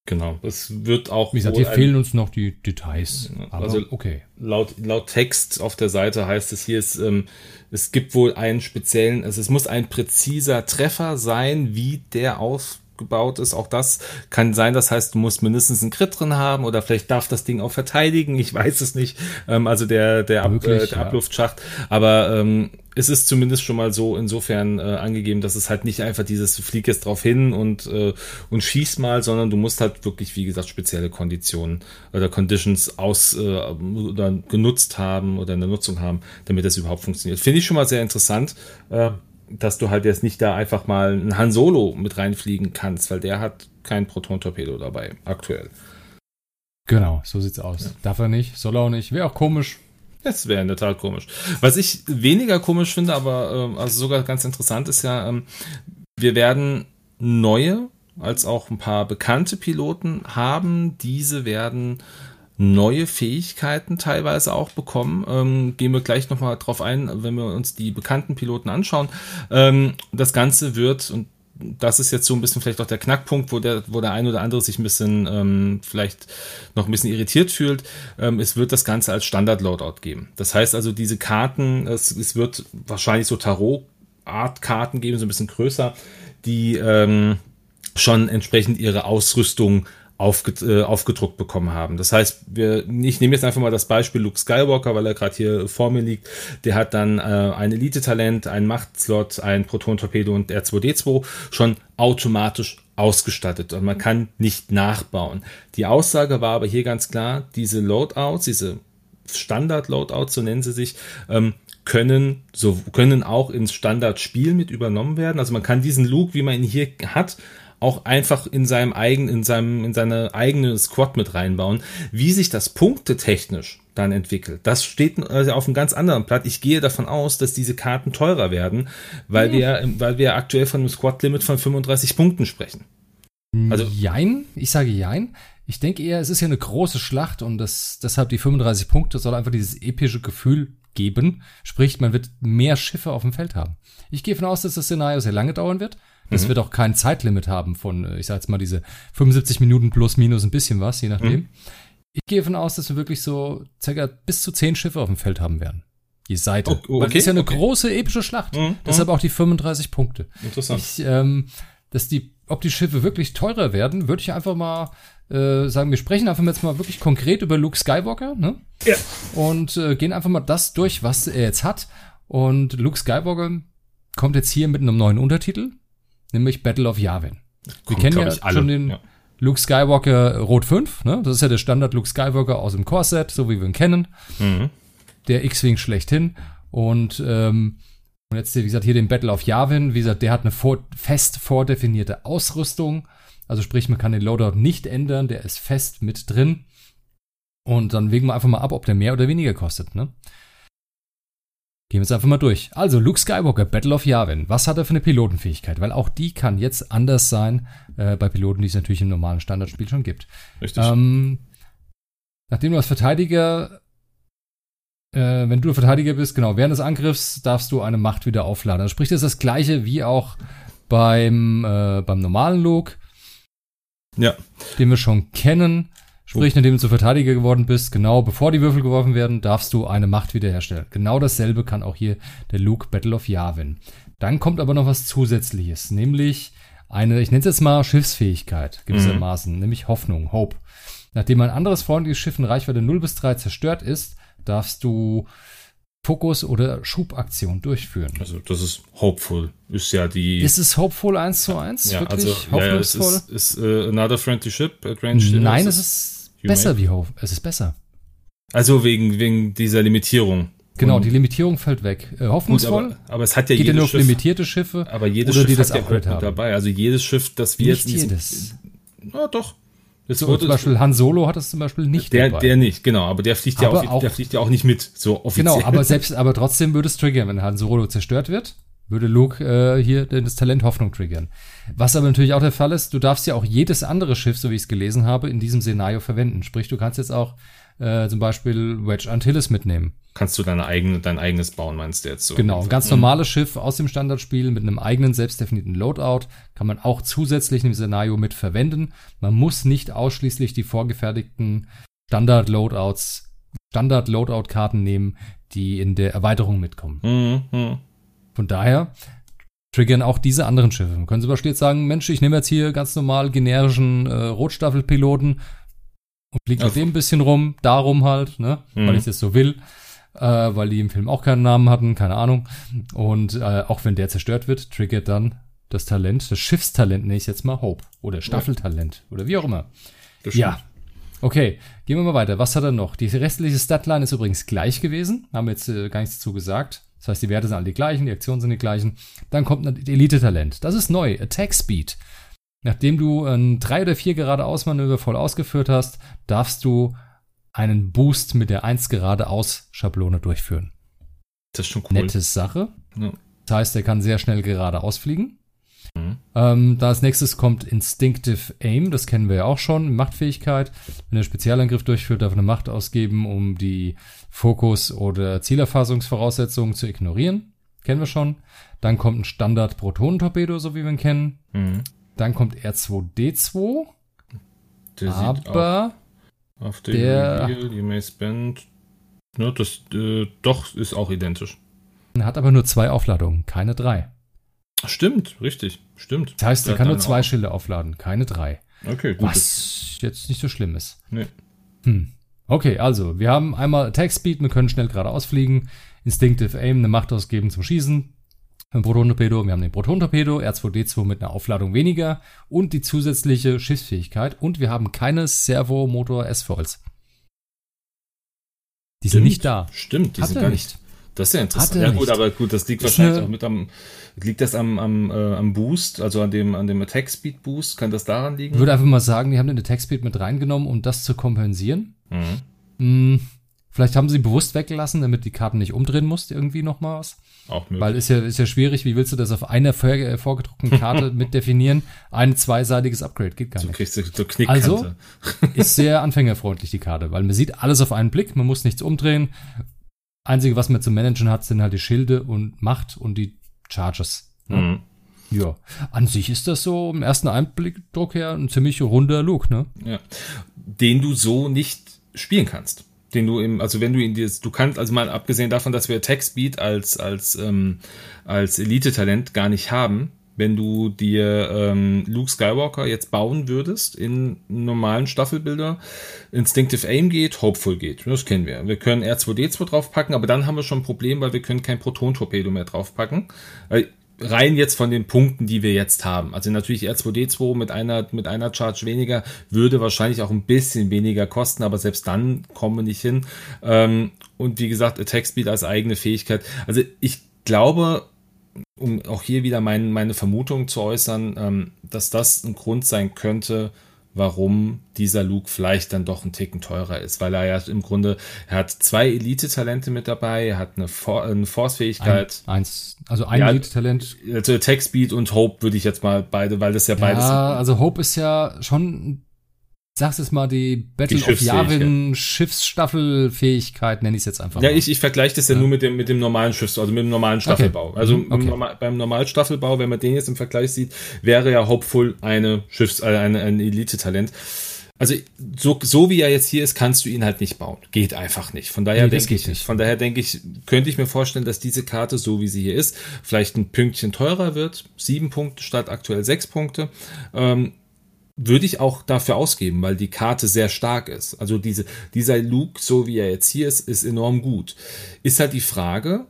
Genau, es wird auch. Wie gesagt, hier fehlen uns noch die Details. Aber also okay. Laut, laut Text auf der Seite heißt es hier, es, ähm, es gibt wohl einen speziellen, also es muss ein präziser Treffer sein, wie der aus gebaut ist. Auch das kann sein. Das heißt, du musst mindestens einen Crit drin haben oder vielleicht darf das Ding auch verteidigen. Ich weiß es nicht. Ähm, also der, der, Ab, Möglich, äh, der ja. Abluftschacht. Aber ähm, es ist zumindest schon mal so insofern äh, angegeben, dass es halt nicht einfach dieses, flieg jetzt drauf hin und, äh, und schieß mal, sondern du musst halt wirklich, wie gesagt, spezielle Konditionen oder Conditions aus äh, oder genutzt haben oder in der Nutzung haben, damit das überhaupt funktioniert. Finde ich schon mal sehr interessant. Äh, dass du halt jetzt nicht da einfach mal einen Han Solo mit reinfliegen kannst, weil der hat kein Proton-Torpedo dabei, aktuell. Genau, so sieht's aus. Ja. Darf er nicht, soll er auch nicht. Wäre auch komisch. Das wäre in der Tat komisch. Was ich weniger komisch finde, aber ähm, also sogar ganz interessant ist ja, ähm, wir werden neue als auch ein paar bekannte Piloten haben. Diese werden neue Fähigkeiten teilweise auch bekommen. Ähm, gehen wir gleich nochmal drauf ein, wenn wir uns die bekannten Piloten anschauen. Ähm, das Ganze wird, und das ist jetzt so ein bisschen vielleicht auch der Knackpunkt, wo der, wo der ein oder andere sich ein bisschen ähm, vielleicht noch ein bisschen irritiert fühlt. Ähm, es wird das Ganze als Standard-Loadout geben. Das heißt also, diese Karten, es, es wird wahrscheinlich so Tarot-Art-Karten geben, so ein bisschen größer, die ähm, schon entsprechend ihre Ausrüstung aufged äh, aufgedruckt bekommen haben. Das heißt, wir, ich nehme jetzt einfach mal das Beispiel Luke Skywalker, weil er gerade hier vor mir liegt. Der hat dann äh, ein Elite-Talent, ein Machtslot, ein Proton-Torpedo und R2D2 schon automatisch ausgestattet und man kann nicht nachbauen. Die Aussage war aber hier ganz klar, diese Loadouts, diese Standard-Loadouts, so nennen sie sich, ähm, können, so, können auch ins Standardspiel mit übernommen werden. Also man kann diesen Luke, wie man ihn hier hat, auch einfach in seinem eigenen, in seinem, in seine eigene Squad mit reinbauen. Wie sich das punktetechnisch dann entwickelt, das steht also auf einem ganz anderen Blatt. Ich gehe davon aus, dass diese Karten teurer werden, weil ja. wir, weil wir aktuell von einem Squad-Limit von 35 Punkten sprechen. Also, jein, ich sage jein. Ich denke eher, es ist ja eine große Schlacht und das, deshalb die 35 Punkte soll einfach dieses epische Gefühl geben. Sprich, man wird mehr Schiffe auf dem Feld haben. Ich gehe davon aus, dass das Szenario sehr lange dauern wird. Das mhm. wird auch kein Zeitlimit haben von, äh, ich sag jetzt mal, diese 75 Minuten plus minus ein bisschen was, je nachdem. Mhm. Ich gehe davon aus, dass wir wirklich so circa bis zu 10 Schiffe auf dem Feld haben werden. Die Seite. Okay, Weil das ist ja eine okay. große epische Schlacht. Mhm. Deshalb mhm. auch die 35 Punkte. Interessant. Ich, ähm, dass die, ob die Schiffe wirklich teurer werden, würde ich einfach mal äh, sagen, wir sprechen einfach jetzt mal wirklich konkret über Luke Skywalker, ne? Ja. Und äh, gehen einfach mal das durch, was er jetzt hat. Und Luke Skywalker kommt jetzt hier mit einem neuen Untertitel nämlich Battle of Yavin. Wir kennen ja schon den ja. Luke Skywalker Rot 5, ne? Das ist ja der Standard Luke Skywalker aus dem Core-Set, so wie wir ihn kennen. Mhm. Der X-Wing schlechthin. Und, ähm, und jetzt, wie gesagt, hier den Battle of Yavin. Wie gesagt, der hat eine vor, fest vordefinierte Ausrüstung. Also sprich, man kann den Loadout nicht ändern, der ist fest mit drin. Und dann wägen wir einfach mal ab, ob der mehr oder weniger kostet, ne? Gehen wir es einfach mal durch. Also, Luke Skywalker, Battle of Yavin. Was hat er für eine Pilotenfähigkeit? Weil auch die kann jetzt anders sein äh, bei Piloten, die es natürlich im normalen Standardspiel schon gibt. Richtig. Ähm, nachdem du als Verteidiger, äh, wenn du Verteidiger bist, genau, während des Angriffs darfst du eine Macht wieder aufladen. Also sprich, das ist das gleiche wie auch beim, äh, beim normalen Luke. Ja. Den wir schon kennen. Sprich, nachdem du zu Verteidiger geworden bist, genau bevor die Würfel geworfen werden, darfst du eine Macht wiederherstellen. Genau dasselbe kann auch hier der Luke Battle of Yavin. Dann kommt aber noch was Zusätzliches, nämlich eine, ich nenne es jetzt mal Schiffsfähigkeit gewissermaßen, mhm. nämlich Hoffnung, Hope. Nachdem ein anderes freundliches Schiff in Reichweite 0 bis 3 zerstört ist, darfst du Fokus- oder Schubaktion durchführen. Also das ist hopeful, ist ja die... Ist es hopeful 1 zu 1? Ja, Wirklich also, hoffnungsvoll? Ja, ist, ist uh, another friendly ship at range. Nein, es ist Besser wie Hope. Es ist besser. Also wegen, wegen dieser Limitierung. Genau, und die Limitierung fällt weg. Äh, hoffnungsvoll. Gut, aber, aber, es hat ja geht jedes ja nur auf limitierte Schiffe. Aber jedes oder Schiff die das hat Upgrade ja haben. dabei. Also jedes Schiff, das wir nicht jetzt jedes. Na doch. Das so, zum Beispiel Han Solo hat es zum Beispiel nicht der, dabei. Der nicht, genau. Aber der fliegt aber ja auch, auch, der fliegt ja auch nicht mit, so offiziell. Genau, aber selbst, aber trotzdem würde es triggern, wenn Han Solo zerstört wird würde Luke äh, hier das Talent Hoffnung triggern. Was aber natürlich auch der Fall ist, du darfst ja auch jedes andere Schiff, so wie ich es gelesen habe, in diesem Szenario verwenden. Sprich, du kannst jetzt auch äh, zum Beispiel Wedge Antilles mitnehmen. Kannst du deine eigene, dein eigenes bauen, meinst du jetzt so? Genau, ein ganz mhm. normales Schiff aus dem Standardspiel mit einem eigenen selbstdefinierten Loadout kann man auch zusätzlich im Szenario mit verwenden. Man muss nicht ausschließlich die vorgefertigten Standard-Loadouts, Standard-Loadout-Karten nehmen, die in der Erweiterung mitkommen. Mhm. Von daher triggern auch diese anderen Schiffe. Man könnte zum Beispiel jetzt sagen, Mensch, ich nehme jetzt hier ganz normal generischen äh, Rotstaffelpiloten und fliege mit dem ein bisschen rum, darum halt, ne, mhm. weil ich das so will, äh, weil die im Film auch keinen Namen hatten, keine Ahnung. Und äh, auch wenn der zerstört wird, triggert dann das Talent, das Schiffstalent nenne ich jetzt mal Hope oder Staffeltalent oder wie auch immer. Ja. Okay, gehen wir mal weiter. Was hat er noch? Die restliche Statline ist übrigens gleich gewesen. Haben wir jetzt äh, gar nichts dazu gesagt. Das heißt, die Werte sind alle die gleichen, die Aktionen sind die gleichen. Dann kommt ein Elite-Talent. Das ist neu, Attack Speed. Nachdem du ein drei oder vier geradeaus Manöver voll ausgeführt hast, darfst du einen Boost mit der 1 geradeaus Schablone durchführen. Das ist schon cool. Nette Sache. Ja. Das heißt, er kann sehr schnell geradeaus fliegen. Mhm. Ähm, da als nächstes kommt Instinctive Aim, das kennen wir ja auch schon, Machtfähigkeit. Wenn er einen Spezialangriff durchführt, darf er eine Macht ausgeben, um die Fokus- oder Zielerfassungsvoraussetzungen zu ignorieren. Kennen wir schon. Dann kommt ein Standard-Protonentorpedo, so wie wir ihn kennen. Mhm. Dann kommt R2D2, Der aber auch auf der der- you may spend. Ne, das äh, doch ist auch identisch. hat aber nur zwei Aufladungen, keine drei. Stimmt, richtig, stimmt. Das heißt, er kann nur zwei auch. Schilde aufladen, keine drei. Okay, gut. Was jetzt nicht so schlimm ist. Nee. Hm. Okay, also, wir haben einmal Attack Speed, wir können schnell geradeaus fliegen, Instinctive Aim, eine Macht ausgeben zum Schießen, ein Proton-Torpedo, wir haben den Proton-Torpedo, R2D2 mit einer Aufladung weniger und die zusätzliche Schiffsfähigkeit und wir haben keine Servomotor S-Foils. Die sind Stimmt, nicht da. Stimmt, die Hat sind er gar nicht. Das ist ja interessant. Er Ja gut, nicht. aber gut, das liegt Ist wahrscheinlich eine- auch mit am liegt das am am, äh, am Boost, also an dem an dem Attack Speed Boost, kann das daran liegen? Ich würde einfach mal sagen, die haben den Attack Speed mit reingenommen, um das zu kompensieren. Mhm. Hm, vielleicht haben sie bewusst weggelassen, damit die Karten nicht umdrehen musst, irgendwie noch mal was. Auch möglich. Weil ist ja, ist ja schwierig, wie willst du das auf einer vor, äh, vorgedruckten Karte mit definieren? Ein zweiseitiges Upgrade geht gar so nicht. kriegst du so Knickkante. Also? Ist sehr anfängerfreundlich, die Karte, weil man sieht alles auf einen Blick, man muss nichts umdrehen. Einzige, was man zu managen hat, sind halt die Schilde und Macht und die Charges. Ne? Mhm. Ja. An sich ist das so im ersten Einblickdruck her ein ziemlich runder Look, ne? Ja. Den du so nicht spielen kannst. Den du im, also wenn du ihn dir, du kannst, also mal abgesehen davon, dass wir Attack Speed als, als, ähm, als Elite-Talent gar nicht haben, wenn du dir ähm, Luke Skywalker jetzt bauen würdest in normalen Staffelbilder, Instinctive Aim geht, Hopeful geht. Das kennen wir. Wir können R2D2 draufpacken, aber dann haben wir schon ein Problem, weil wir können kein Proton-Torpedo mehr draufpacken. Weil rein jetzt von den Punkten, die wir jetzt haben. Also natürlich R2D2 mit einer, mit einer Charge weniger würde wahrscheinlich auch ein bisschen weniger kosten, aber selbst dann kommen wir nicht hin. Ähm, und wie gesagt, Attack Speed als eigene Fähigkeit. Also ich glaube, um auch hier wieder mein, meine Vermutung zu äußern, ähm, dass das ein Grund sein könnte, warum dieser Luke vielleicht dann doch ein Ticken teurer ist, weil er ja im Grunde, er hat zwei Elite-Talente mit dabei, er hat eine, For eine Ein, Force-Fähigkeit, eins, also ein Ja, Elite-Talent. also Attack Speed und Hope würde ich jetzt mal beide, weil das ja beides Ja, also Hope ist ja schon, sag's jetzt mal, die Battle Die of. Yavin Schiffsstaffelfähigkeit, nenne ich es jetzt einfach Ja, mal. ich, ich vergleiche das ja, nur mit dem, mit dem normalen Schiffs, also mit dem normalen Staffelbau. Also Mhm, okay. Normal, beim Normalstaffelbau, wenn man den jetzt im Vergleich sieht, wäre ja Hopeful eine Schiffs, äh, eine, ein Elite-Talent. Also so, so wie er jetzt hier ist, kannst du ihn halt nicht bauen. Geht einfach nicht. Von daher Nee, denke ich, nicht. von daher denke ich, könnte ich mir vorstellen, dass diese Karte, so wie sie hier ist, vielleicht ein Pünktchen teurer wird. Sieben Punkte statt aktuell sechs Punkte. Ähm, würde ich auch dafür ausgeben, weil die Karte sehr stark ist. Also diese, dieser Luke, so wie er jetzt hier ist, ist enorm gut. Ist halt die Frage,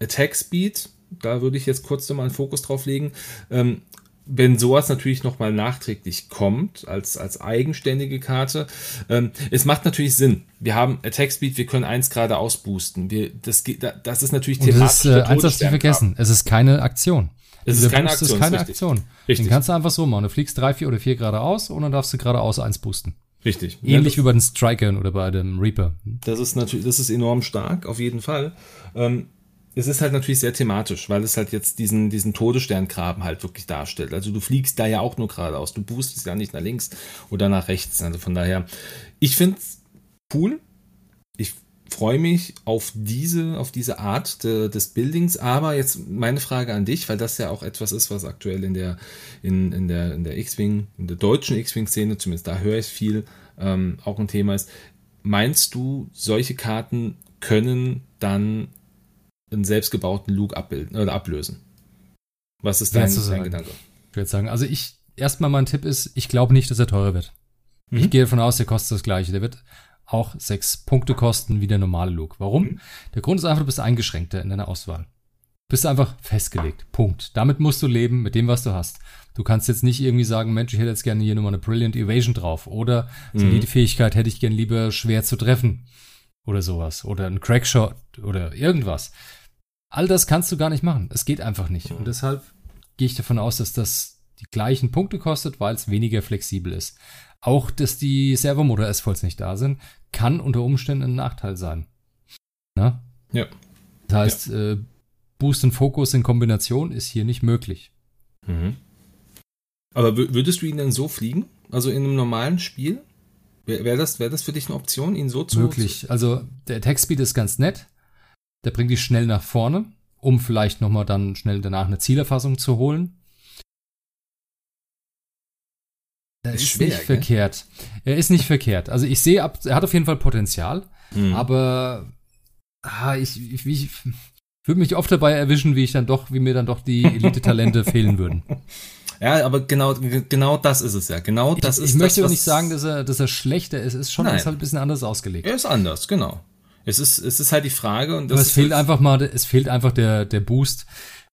Attack Speed, da würde ich jetzt kurz nochmal einen Fokus drauf legen. Ähm, wenn sowas natürlich nochmal nachträglich kommt, als, als eigenständige Karte, ähm, es macht natürlich Sinn. Wir haben Attack Speed, wir können eins gerade ausboosten. Wir, das, geht, das ist natürlich Und das ist, äh, eins nicht Todessterngrab. vergessen. Es ist keine Aktion. Es ist keine Aktion, ist keine richtig. Aktion. Richtig. Den kannst du einfach so machen. Du fliegst drei, vier oder vier geradeaus und dann darfst du geradeaus eins boosten. Richtig. Ähnlich Ja, wie bei den Strikern oder bei dem Reaper. Das ist natürlich, das ist enorm stark, auf jeden Fall. Ähm, es ist halt natürlich sehr thematisch, weil es halt jetzt diesen, diesen Todessterngraben halt wirklich darstellt. Also du fliegst da ja auch nur geradeaus. Du boostest ja nicht nach links oder nach rechts. Also von daher, ich find's cool. Ich freue mich auf diese, auf diese Art de, des Buildings. Aber jetzt meine Frage an dich, weil das ja auch etwas ist, was aktuell in der, in, in der, in der X-Wing, in der deutschen X-Wing-Szene, zumindest da höre ich viel, ähm, auch ein Thema ist. Meinst du, solche Karten können dann einen selbstgebauten Luke abbilden oder ablösen? Was ist dein, dein. Gedanke? Ich würde sagen, also ich, erstmal mein Tipp ist, ich glaube nicht, dass er teurer wird. Mhm. Ich gehe davon aus, der kostet das gleiche. Der wird auch sechs Punkte kosten wie der normale Look. Warum? Mhm. Der Grund ist einfach, du bist eingeschränkter in deiner Auswahl. Bist einfach festgelegt. Punkt. Damit musst du leben, mit dem, was du hast. Du kannst jetzt nicht irgendwie sagen, Mensch, ich hätte jetzt gerne hier nochmal eine Brilliant Evasion drauf. Oder so Mhm. die Fähigkeit hätte ich gern lieber schwer zu treffen. Oder sowas. Oder ein Crackshot oder irgendwas. All das kannst du gar nicht machen. Es geht einfach nicht. Und deshalb gehe ich davon aus, dass das die gleichen Punkte kostet, weil es weniger flexibel ist. Auch, dass die Servomotor S-Volts nicht da sind, kann unter Umständen ein Nachteil sein. Na? Ja. Das heißt, ja. äh, Boost und Fokus in Kombination ist hier nicht möglich. Mhm. Aber würdest du ihn denn so fliegen? Also in einem normalen Spiel? Wäre wär das, wär das für dich eine Option, ihn so zu. Möglich. Also der Attack-Speed ist ganz nett. Der bringt dich schnell nach vorne, um vielleicht nochmal dann schnell danach eine Zielerfassung zu holen. Das ist, ist nicht gell? verkehrt. Er ist nicht verkehrt. Also ich sehe, ab, er hat auf jeden Fall Potenzial, mhm. aber ah, ich, ich, ich würde mich oft dabei erwischen, wie ich dann doch, wie mir dann doch die Elite-Talente fehlen würden. Ja, aber genau, genau das ist es ja. Genau das ich, ist Ich möchte das, nicht sagen, dass er, dass er schlechter ist. Es ist schon ist halt ein bisschen anders ausgelegt. Er ist anders, genau. Es ist, es ist halt die Frage und das Aber es fehlt einfach mal, es fehlt einfach der, der Boost,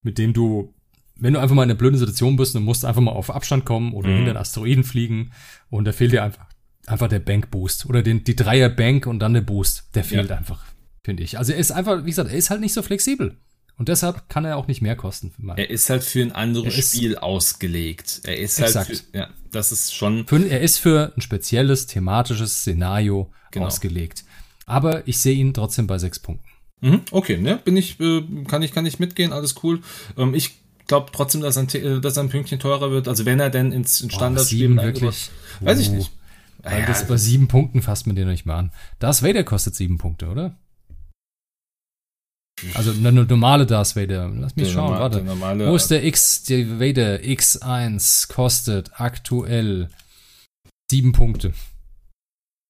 mit dem du, wenn du einfach mal in einer blöden Situation bist und musst einfach mal auf Abstand kommen oder mhm. hinter den Asteroiden fliegen und da fehlt dir einfach, einfach der Bank Boost oder den, die Dreier Bank und dann der Boost. Der fehlt ja. einfach, finde ich. Also er ist einfach, wie gesagt, er ist halt nicht so flexibel. Und deshalb kann er auch nicht mehr kosten. Er ist halt für ein anderes er Spiel ausgelegt. Er ist halt exakt. halt für, ja, das ist schon. Für, er ist für ein spezielles thematisches Szenario genau. ausgelegt. Aber ich sehe ihn trotzdem bei sechs Punkten. Mhm, okay, ne, bin ich, äh, kann ich, kann ich mitgehen, alles cool. Ähm, ich glaube trotzdem, dass ein, äh, dass ein Pünktchen teurer wird. Also wenn er denn ins in Standardspiel oh, wirklich, weiß ich nicht. Weil ja, das bei sieben Punkten fasst man den noch nicht mal an. Das Vader kostet sieben Punkte, oder? Also eine normale Darth Vader. Lass mich der schauen, normal, warte. Normale, Wo ist der X, der Vader X1 kostet aktuell sieben Punkte.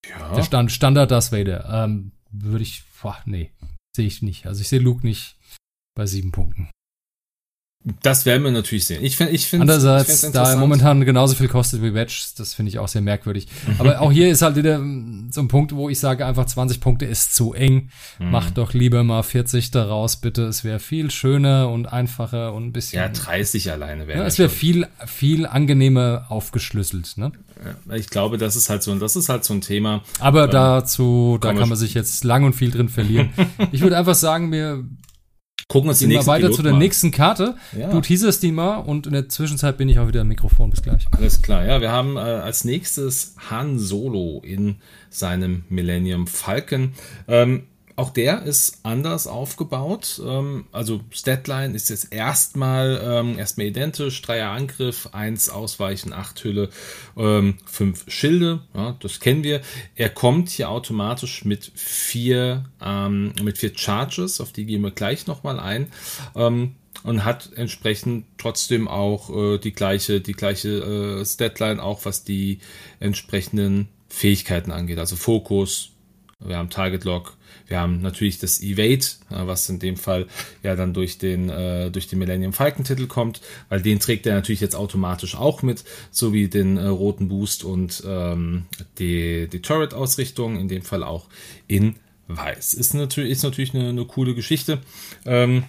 Ja. Der Stand, Standard Darth Vader. Ähm, würde ich, boah, nee, sehe ich nicht. Also ich sehe Luke nicht bei sieben Punkten. Das werden wir natürlich sehen. Ich finde, ich finde. Andererseits, da momentan genauso viel kostet wie Wedge, das finde ich auch sehr merkwürdig. Aber auch hier ist halt wieder so ein Punkt, wo ich sage, einfach 20 Punkte ist zu eng. Mhm. Macht doch lieber mal 40 daraus, bitte. Es wäre viel schöner und einfacher und ein bisschen. Ja, 30 alleine wäre. Ja, es wäre viel, viel angenehmer aufgeschlüsselt, ne? Ich glaube, das ist halt so, das ist halt so ein Thema. Aber ähm, dazu, da kann man sich jetzt lang und viel drin verlieren. ich würde einfach sagen, mir Gucken uns die nächste weiter Pilot zu der mal. nächsten Karte. Ja. Du teaserst die mal und in der Zwischenzeit bin ich auch wieder am Mikrofon. Bis gleich. Alles klar, ja. Wir haben äh, als nächstes Han Solo in seinem Millennium Falcon. Ähm, auch der ist anders aufgebaut. Ähm, also Statline ist jetzt erstmal ähm, erstmal identisch. Dreier Angriff, eins Ausweichen, acht Hülle, ähm, fünf Schilde. Ja, das kennen wir. Er kommt hier automatisch mit vier mit vier Charges, auf die gehen wir gleich nochmal ein. Und hat entsprechend trotzdem auch äh, die gleiche die gleiche äh, Statline auch was die entsprechenden Fähigkeiten angeht. Also Fokus, wir haben Target Lock, wir haben natürlich das Evade, was in dem Fall ja dann durch den, äh, durch den Millennium Falcon Titel kommt, weil den trägt er natürlich jetzt automatisch auch mit, sowie den äh, roten Boost und ähm, die, die Turret-Ausrichtung, in dem Fall auch in weiß. Ist natürlich, ist natürlich eine, eine coole Geschichte. Ähm,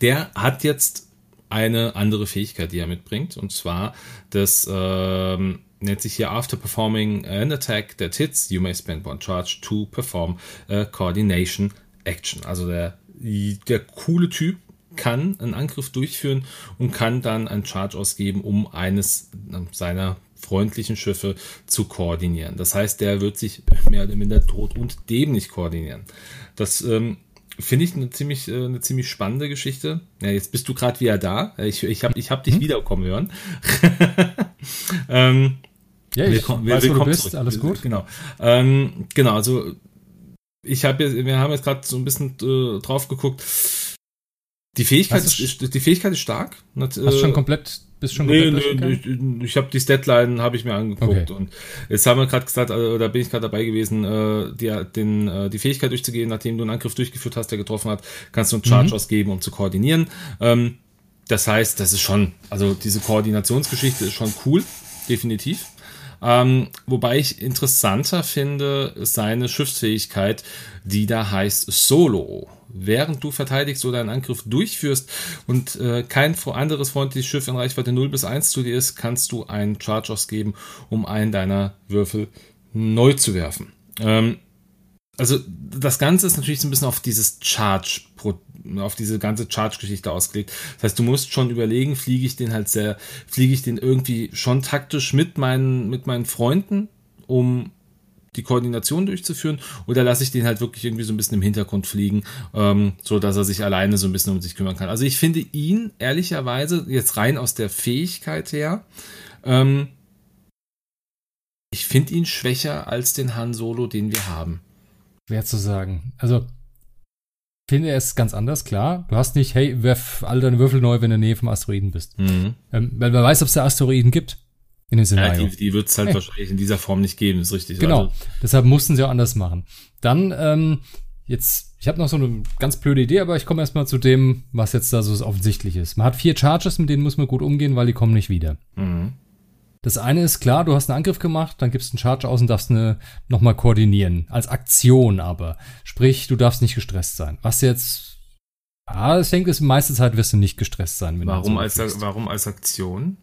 der hat jetzt eine andere Fähigkeit, die er mitbringt, und zwar das ähm, nennt sich hier After performing an attack that hits, you may spend one charge to perform a coordination action. Also der, der coole Typ kann einen Angriff durchführen und kann dann einen Charge ausgeben, um eines seiner freundlichen Schiffe zu koordinieren. Das heißt, der wird sich mehr oder minder tot und dämlich koordinieren. Das ähm, finde ich eine ziemlich, äh, eine ziemlich spannende Geschichte. Ja, jetzt bist du gerade wieder da. Ich, ich habe ich hab dich hm? wiederkommen hören. ähm, ja, ich willkommen, weiß, willkommen wo du bist, zurück. alles gut. Genau, ähm, genau also ich habe wir haben jetzt gerade so ein bisschen äh, drauf geguckt. Die Fähigkeit, ist, die Fähigkeit ist stark. Hast du schon komplett, bist schon nee, komplett nee, ich, ich habe die Statline habe ich mir angeguckt okay. und jetzt haben wir gerade gesagt, äh, oder bin ich gerade dabei gewesen, äh, die, den, äh, die Fähigkeit durchzugehen, nachdem du einen Angriff durchgeführt hast, der getroffen hat, kannst du einen Charge mhm. ausgeben, um zu koordinieren. Ähm, das heißt, das ist schon, also diese Koordinationsgeschichte ist schon cool, definitiv. Ähm, wobei ich interessanter finde seine Schiffsfähigkeit, die da heißt Solo. Während du verteidigst oder einen Angriff durchführst und äh, kein anderes freundliches Schiff in Reichweite 0 bis 1 zu dir ist, kannst du einen Charge ausgeben, um einen deiner Würfel neu zu werfen. Ähm, also das Ganze ist natürlich so ein bisschen auf dieses Charge, auf diese ganze Charge-Geschichte ausgelegt. Das heißt, du musst schon überlegen, fliege ich den halt sehr, fliege ich den irgendwie schon taktisch mit meinen, mit meinen Freunden, um die Koordination durchzuführen, oder lasse ich den halt wirklich irgendwie so ein bisschen im Hintergrund fliegen, ähm, so dass er sich alleine so ein bisschen um sich kümmern kann. Also ich finde ihn ehrlicherweise jetzt rein aus der Fähigkeit her, ähm, ich finde ihn schwächer als den Han Solo, den wir haben. Schwer zu sagen. Also, finde er es ganz anders, klar. Du hast nicht, hey, werf alle deine Würfel neu, wenn du in der Nähe vom Asteroiden bist. Mhm. Ähm, weil wer weiß, ob es da Asteroiden gibt in dem Szenario. Ja, die, die wird es halt hey. wahrscheinlich in dieser Form nicht geben, ist richtig. Genau, also. deshalb mussten sie auch anders machen. Dann, ähm, jetzt, ich habe noch so eine ganz blöde Idee, aber ich komme erstmal zu dem, was jetzt da so offensichtlich ist. Man hat vier Charges, mit denen muss man gut umgehen, weil die kommen nicht wieder. Mhm. Das eine ist klar, du hast einen Angriff gemacht, dann gibst du einen Charge aus und darfst eine nochmal koordinieren. Als Aktion aber. Sprich, du darfst nicht gestresst sein. Was jetzt, ah, ich denke, die meiste Zeit wirst du nicht gestresst sein. Wenn warum, du so als, warum als Aktion?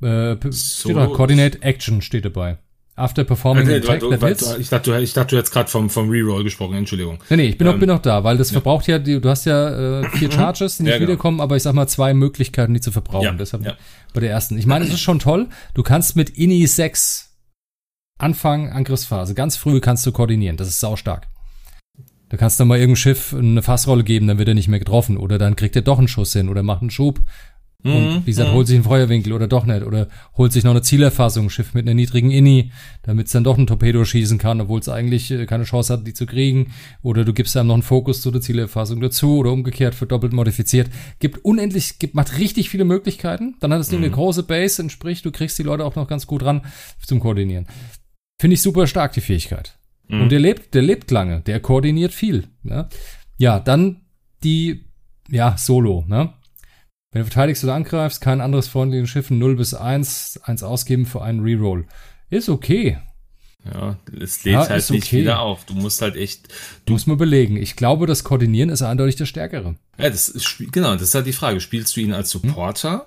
Äh, steht da, Coordinate Action steht dabei. After performing okay, attack that hits. Ich dachte, ich dachte, du hättest gerade vom, vom Reroll gesprochen, Entschuldigung. Nee, nee, ich bin, ähm, noch, bin noch da, weil das ja. verbraucht ja, du hast ja äh, vier mhm. Charges, die nicht ja, genau. wiederkommen, aber ich sag mal zwei Möglichkeiten, die zu verbrauchen. Ja, Deshalb ja. bei der ersten. Ich meine, es ist schon toll. Du kannst mit INI 6 Anfang Angriffsphase, ganz früh kannst du koordinieren. Das ist saustark. Da kannst du mal irgendeinem Schiff eine Fassrolle geben, dann wird er nicht mehr getroffen. Oder dann kriegt er doch einen Schuss hin oder macht einen Schub und mhm, wie gesagt, holt sich einen Feuerwinkel oder doch nicht. Oder holt sich noch eine Zielerfassung, Schiff mit einer niedrigen Inni, damit es dann doch ein Torpedo schießen kann, obwohl es eigentlich äh, keine Chance hat, die zu kriegen. Oder du gibst einem noch einen Fokus zu der Zielerfassung dazu oder umgekehrt für doppelt modifiziert. Gibt unendlich, gibt, macht richtig viele Möglichkeiten. Dann hat es mhm. eine große Base, entspricht, du kriegst die Leute auch noch ganz gut ran zum Koordinieren. Finde ich super stark, die Fähigkeit. Mhm. Und der lebt, der lebt lange, der koordiniert viel. Ja, ja dann die, ja, Solo, ne? Wenn du verteidigst oder angreifst, kein anderes freundliches Schiff 0 bis 1, 1 ausgeben für einen Reroll. Ist okay. Ja, es lädt ja, halt nicht okay. wieder auf. Du musst halt echt. Du musst mal belegen. Ich glaube, das Koordinieren ist eindeutig der Stärkere. Ja, das ist, genau, das ist halt die Frage. Spielst du ihn als hm? Supporter, hm?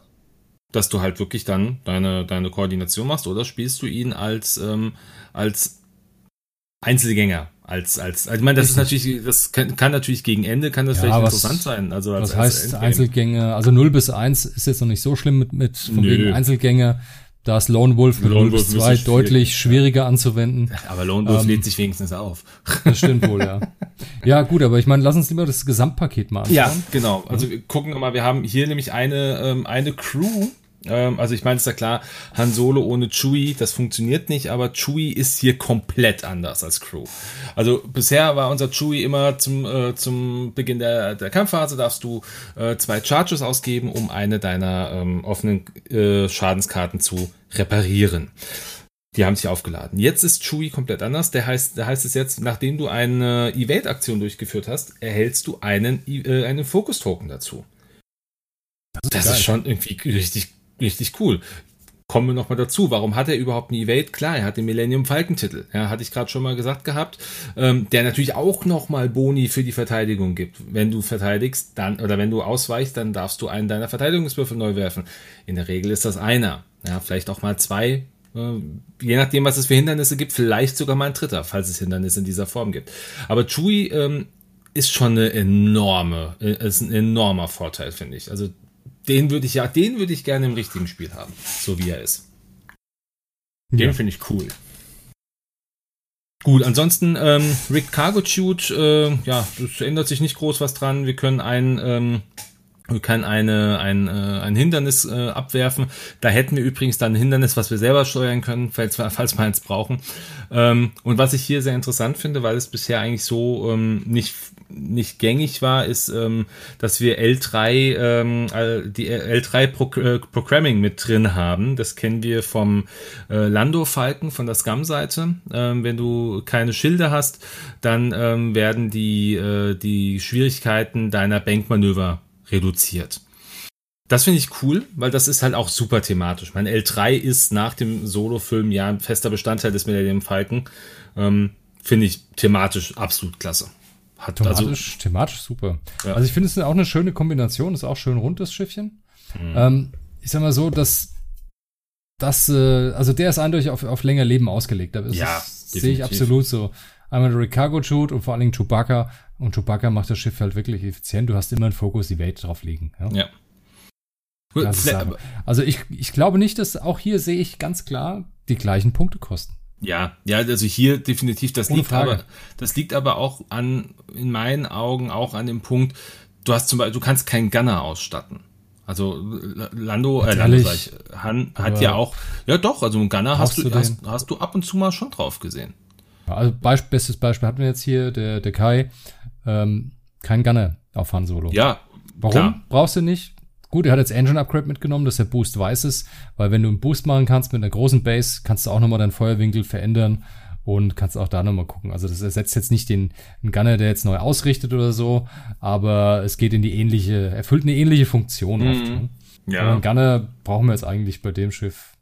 dass du halt wirklich dann deine, deine Koordination machst, oder spielst du ihn als, ähm, als Einzelgänger? Als als also ich meine das ist natürlich das kann, kann natürlich gegen Ende kann das ja, vielleicht was, interessant sein also als, was heißt als Einzelgänge? Also 0 bis 1 ist jetzt noch nicht so schlimm mit mit von Nö. wegen Einzelgänge. Da ist Lone Wolf mit Lone 0 bis 2 deutlich schwieriger anzuwenden. Aber Lone Wolf ähm, lädt sich wenigstens auf. das stimmt wohl ja. Ja gut aber ich meine lass uns lieber das Gesamtpaket mal anschauen. ja genau. Also wir gucken wir mal wir haben hier nämlich eine ähm, eine Crew also ich meine, ist ja klar, Han Solo ohne Chewie, das funktioniert nicht, aber Chewie ist hier komplett anders als Crew. Also bisher war unser Chewie immer zum, äh, zum Beginn der, der Kampfphase, darfst du äh, zwei Charges ausgeben, um eine deiner ähm, offenen äh, Schadenskarten zu reparieren. Die haben sich aufgeladen. Jetzt ist Chewie komplett anders. Der heißt, der heißt es jetzt, nachdem du eine Evade-Aktion durchgeführt hast, erhältst du einen, äh, einen Focus-Token dazu. Das, ist, das ist schon irgendwie richtig richtig cool. Kommen wir nochmal dazu. Warum hat er überhaupt einen Evade? Klar, er hat den Millennium Falken-Titel. Ja, hatte ich gerade schon mal gesagt gehabt. Ähm, der natürlich auch nochmal Boni für die Verteidigung gibt. Wenn du verteidigst, dann, oder wenn du ausweichst, dann darfst du einen deiner Verteidigungswürfel neu werfen. In der Regel ist das einer. Ja, vielleicht auch mal zwei. Äh, je nachdem, was es für Hindernisse gibt, vielleicht sogar mal ein dritter, falls es Hindernisse in dieser Form gibt. Aber Chewie ähm, ist schon eine enorme, äh, ist ein enormer Vorteil, finde ich. Also den würde ich ja, den würde ich gerne im richtigen Spiel haben, so wie er ist. Den ja. finde ich cool. Gut, ansonsten ähm, Rick Cargo Shoot, äh, ja, das ändert sich nicht groß was dran. Wir können ein ähm, wir können eine, ein, äh, ein Hindernis äh, abwerfen. Da hätten wir übrigens dann ein Hindernis, was wir selber steuern können, falls, falls wir eins brauchen. Ähm, und was ich hier sehr interessant finde, weil es bisher eigentlich so ähm, nicht, nicht gängig war, ist, ähm, dass wir L3, ähm, die L3 Pro äh, Programming mit drin haben. Das kennen wir vom äh, Lando Falken von der Scum-Seite. Ähm, wenn du keine Schilde hast, dann ähm, werden die, äh, die Schwierigkeiten deiner Bankmanöver reduziert. Das finde ich cool, weil das ist halt auch super thematisch. Mein L3 ist nach dem Solo-Film ja ein fester Bestandteil des Millennium Falcon. Ähm, finde ich thematisch absolut klasse. Hat thematisch, also, thematisch super. Ja. Also ich finde es auch eine schöne Kombination, ist auch schön rund, das Schiffchen. Mhm. Ähm, ich sag mal so, dass das, äh, also der ist eindeutig auf, auf länger Leben ausgelegt. Das ja, sehe ich absolut so. einmal der Ricargo Shoot und vor allen Dingen Chewbacca. Und Chewbacca macht das Schiff halt wirklich effizient. Du hast immer einen Fokus Evade drauf liegen. Ja. Ja. Also ich, ich glaube nicht, dass auch hier sehe ich ganz klar die gleichen Punkte kosten. Ja, ja, also hier definitiv, das liegt aber, das liegt aber auch an, in meinen Augen auch an dem Punkt, du hast zum Beispiel, du kannst keinen Gunner ausstatten. Also Lando, äh, Lando sag ich, Han hat ja auch, ja doch, also einen Gunner hast du, hast, hast, du ab und zu mal schon drauf gesehen. Also Beispiel, bestes Beispiel hatten wir jetzt hier, der, der Kai, ähm, kein Gunner auf Han Solo. Ja. Warum? Klar. Brauchst du nicht. Gut, er hat jetzt Engine Upgrade mitgenommen, dass der Boost weiß ist, weil wenn du einen Boost machen kannst mit einer großen Base, kannst du auch nochmal deinen Feuerwinkel verändern und kannst auch da nochmal gucken. Also das ersetzt jetzt nicht den einen Gunner, der jetzt neu ausrichtet oder so, aber es geht in die ähnliche, erfüllt eine ähnliche Funktion mhm. oft. Ne? Ja. Einen Gunner brauchen wir jetzt eigentlich bei dem Schiff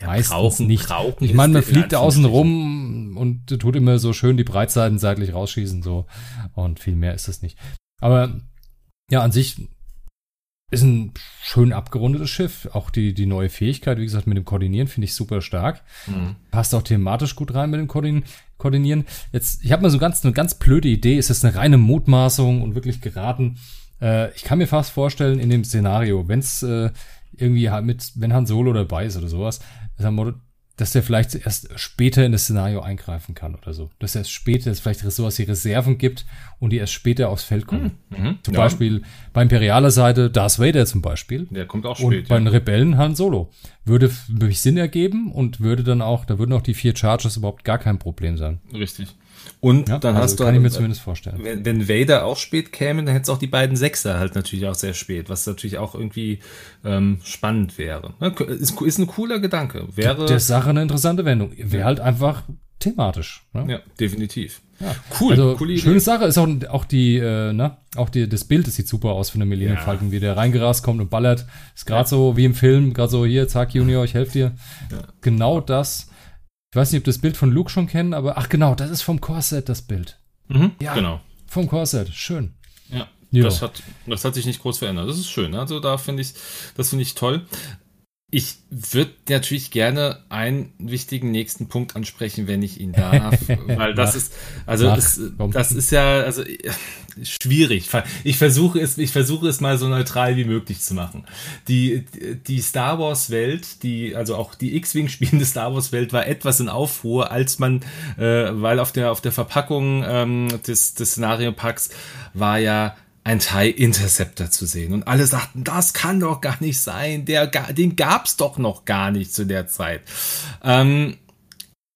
ja, meistens brauchen, nicht. Brauchen ich meine, man fliegt da außen rum und tut immer so schön die Breitseiten seitlich rausschießen so und viel mehr ist das nicht. Aber ja, an sich ist ein schön abgerundetes Schiff. Auch die, die neue Fähigkeit, wie gesagt, mit dem Koordinieren finde ich super stark. Mhm. Passt auch thematisch gut rein mit dem Koordinieren. Jetzt, ich habe mal so ganz, eine ganz blöde Idee. Ist das eine reine Mutmaßung und wirklich geraten? Äh, ich kann mir fast vorstellen, in dem Szenario, wenn es äh, irgendwie mit, wenn Han Solo dabei ist oder sowas, ist Motto, dass der vielleicht erst später in das Szenario eingreifen kann oder so. Dass er erst später, dass vielleicht sowas wie Reserven gibt und die erst später aufs Feld kommen. Mhm. mhm. Zum ja. Beispiel bei imperialer Seite Darth Vader zum Beispiel. Der kommt auch spät. Und bei den Rebellen Han Solo. Würde wirklich Sinn ergeben und würde dann auch, da würden auch die vier Chargers überhaupt gar kein Problem sein. Richtig. Und ja, dann also hast du. Kann ich mir zumindest vorstellen. Wenn, wenn Vader auch spät käme, dann hättest du auch die beiden Sechser halt natürlich auch sehr spät, was natürlich auch irgendwie ähm, spannend wäre. Ist, ist ein cooler Gedanke. Wäre. Der Sache eine interessante Wendung. Wäre halt einfach thematisch. Ne? Ja, definitiv. Ja, cool. Also, coole schöne Sache ist auch, auch die, äh, ne, auch die, das Bild, das sieht super aus von der Millennium ja. Falcon, wie der reingerast kommt und ballert. Ist gerade ja. so wie im Film, gerade so hier, zack, Junior, ich helfe dir. Ja. Genau das. Ich weiß nicht, ob das Bild von Luke schon kennen, aber ach genau, das ist vom Corset das Bild. Mhm, ja, genau. Vom Corset, schön. Ja. Das, hat, das hat sich nicht groß verändert. Das ist schön. Also da finde ich, das finde ich toll. Ich würde natürlich gerne einen wichtigen nächsten Punkt ansprechen, wenn ich ihn darf, weil das ist, also Ach, es, das ist ja, also schwierig. Ich versuche es, ich versuche es mal so neutral wie möglich zu machen. Die, die Star Wars Welt, die, also auch die X-Wing spielende Star Wars Welt war etwas in Aufruhr, als man, äh, weil auf der, auf der Verpackung ähm, des, des Szenario-Packs war ja ein TIE Interceptor zu sehen. Und alle sagten, das kann doch gar nicht sein. Der, den gab's doch noch gar nicht zu der Zeit. Ähm,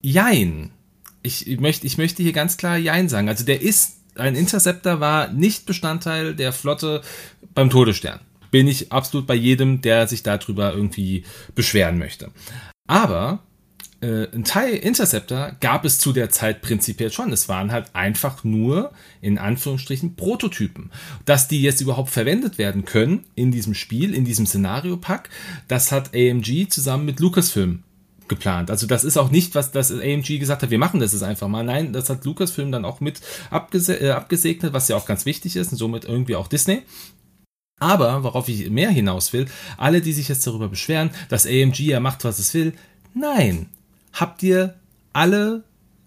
jein. Ich, ich, möchte, ich möchte hier ganz klar Jein sagen. Also der ist, ein Interceptor war nicht Bestandteil der Flotte beim Todesstern. Bin ich absolut bei jedem, der sich darüber irgendwie beschweren möchte. Aber äh, ein Teil Interceptor gab es zu der Zeit prinzipiell schon. Es waren halt einfach nur, in Anführungsstrichen, Prototypen. Dass die jetzt überhaupt verwendet werden können in diesem Spiel, in diesem Szenario-Pack, das hat AMG zusammen mit Lucasfilm geplant. Also das ist auch nicht, was das AMG gesagt hat, wir machen das jetzt einfach mal. Nein, das hat Lucasfilm dann auch mit abgese äh, abgesegnet, was ja auch ganz wichtig ist und somit irgendwie auch Disney. Aber, worauf ich mehr hinaus will, alle, die sich jetzt darüber beschweren, dass AMG ja macht, was es will, nein, Habt ihr alle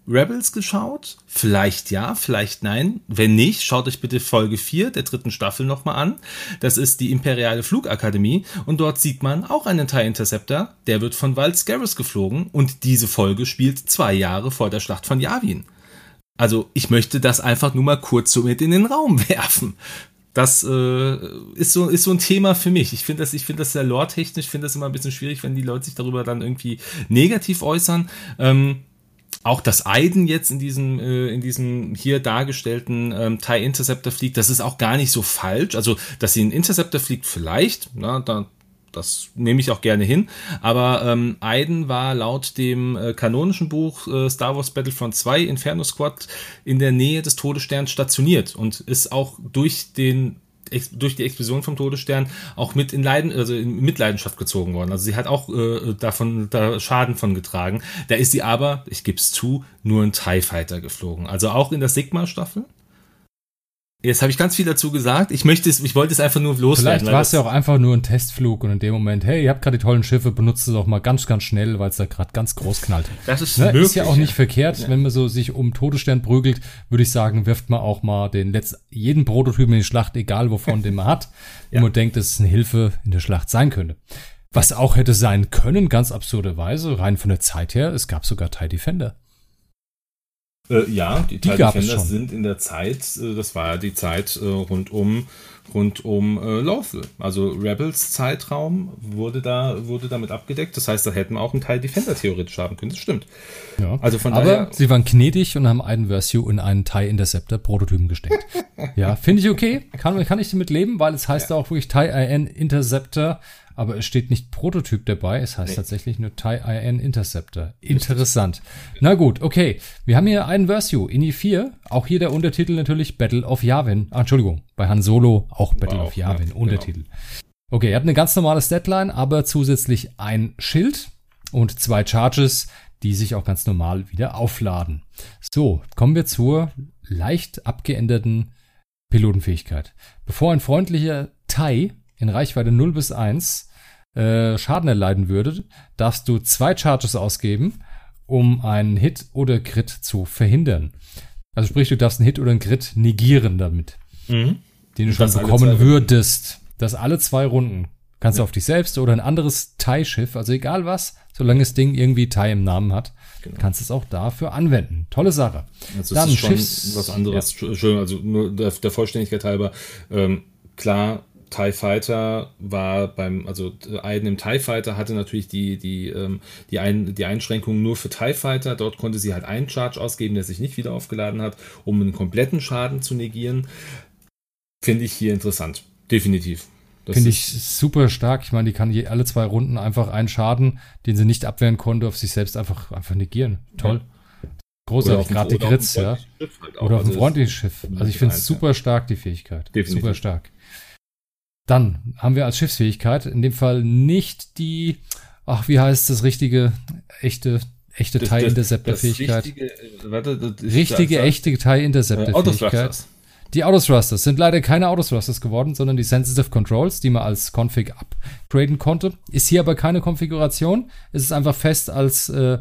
Rebels geschaut? Vielleicht ja, vielleicht nein. Wenn nicht, schaut euch bitte Folge 4 der dritten Staffel nochmal an. Das ist die Imperiale Flugakademie und dort sieht man auch einen TIE Interceptor, der wird von Val Scarus geflogen und diese Folge spielt zwei Jahre vor der Schlacht von Yavin. Also ich möchte das einfach nur mal kurz so mit in den Raum werfen das äh, ist so ist so ein Thema für mich. Ich finde das ich finde das sehr lore-technisch, finde das immer ein bisschen schwierig, wenn die Leute sich darüber dann irgendwie negativ äußern. Ähm, auch das Aiden jetzt in diesem äh, in diesem hier dargestellten ähm, TIE Interceptor fliegt, das ist auch gar nicht so falsch. Also, dass sie einen Interceptor fliegt, vielleicht, na, da das nehme ich auch gerne hin. Aber ähm, Aiden war laut dem äh, kanonischen Buch äh, Star Wars Battlefront 2 Inferno Squad in der Nähe des Todessterns stationiert und ist auch durch den durch die Explosion vom Todesstern auch mit in Leiden, also in Mitleidenschaft gezogen worden. Also sie hat auch äh, davon da Schaden von getragen. Da ist sie aber, ich gebe es zu, nur ein TIE Fighter geflogen. Also auch in der Sigma-Staffel Jetzt habe ich ganz viel dazu gesagt. Ich möchte es, ich wollte es einfach nur loswerden. Vielleicht war es ja auch einfach nur ein Testflug und in dem Moment, hey, ihr habt gerade die tollen Schiffe, benutzt es auch mal ganz, ganz schnell, weil es da gerade ganz groß knallt. Das ist ne? möglich, Ist ja auch nicht verkehrt, ja. wenn man so sich um Todesstern prügelt, würde ich sagen, wirft man auch mal den letzten, jeden Prototypen in die Schlacht, egal wovon den man hat, ja. und man denkt, dass es eine Hilfe in der Schlacht sein könnte. Was auch hätte sein können, ganz absurderweise, rein von der Zeit her, es gab sogar TIE Defender. Äh, ja, die, die schon. sind in der Zeit, äh, das war ja die Zeit äh, rund um rund um äh, Lawful. Also Rebels Zeitraum wurde da wurde damit abgedeckt. Das heißt, da hätten wir auch einen Teil Defender theoretisch haben können. Das stimmt. Ja. Also von Aber daher, sie waren gnädig und haben einen Versio in einen TIE Interceptor Prototypen gesteckt. ja, finde ich okay. Kann, kann ich damit leben, weil es heißt ja. auch wirklich TIE IN Interceptor aber es steht nicht Prototyp dabei, es heißt nee. tatsächlich nur TIE IN Interceptor. Interessant. Na gut, okay. Wir haben hier einen Versio, INI 4. Auch hier der Untertitel natürlich Battle of Yavin. Ah, Entschuldigung, bei Han Solo auch Battle wow, of Yavin, ja, Untertitel. Genau. Okay, er hat eine ganz normale Statline, aber zusätzlich ein Schild und zwei Charges, die sich auch ganz normal wieder aufladen. So, kommen wir zur leicht abgeänderten Pilotenfähigkeit. Bevor ein freundlicher TIE in Reichweite 0 bis 1 äh, Schaden erleiden würde, darfst du zwei Charges ausgeben, um einen Hit oder Crit zu verhindern. Also sprich, du darfst einen Hit oder einen Crit negieren damit, mhm. den du schon bekommen würdest. Das alle zwei Runden. Kannst ja. du auf dich selbst oder ein anderes TIE-Schiff, also egal was, solange das Ding irgendwie TIE im Namen hat, genau. kannst du es auch dafür anwenden. Tolle Sache. Also Dann ist schon Schiffs, was anderes. Ja. Schön, also nur der, der Vollständigkeit halber. Ähm, klar, TIE Fighter war beim, also Aiden im TIE Fighter hatte natürlich die, die, ähm, die, Ein, die Einschränkung nur für TIE Fighter. Dort konnte sie halt einen Charge ausgeben, der sich nicht wieder aufgeladen hat, um einen kompletten Schaden zu negieren. Finde ich hier interessant. Definitiv. Finde ich super stark. Ich meine, die kann je, alle zwei Runden einfach einen Schaden, den sie nicht abwehren konnte, auf sich selbst einfach, einfach negieren. Toll. Ja. Großartig, gerade die Grits, ja. Halt Oder auf also freundlichen Schiff. Also ich finde es super stark, die Fähigkeit. Definitiv. Super stark. Dann haben wir als Schiffsfähigkeit in dem Fall nicht die, ach, wie heißt das richtige, echte, echte das, TIE Interceptor Fähigkeit. Richtige, warte, richtige echte TIE Interceptor Fähigkeit. Die Autothrusters sind leider keine Autothrusters geworden, sondern die Sensitive Controls, die man als Config upgraden konnte. Ist hier aber keine Konfiguration. Es ist einfach fest als, äh,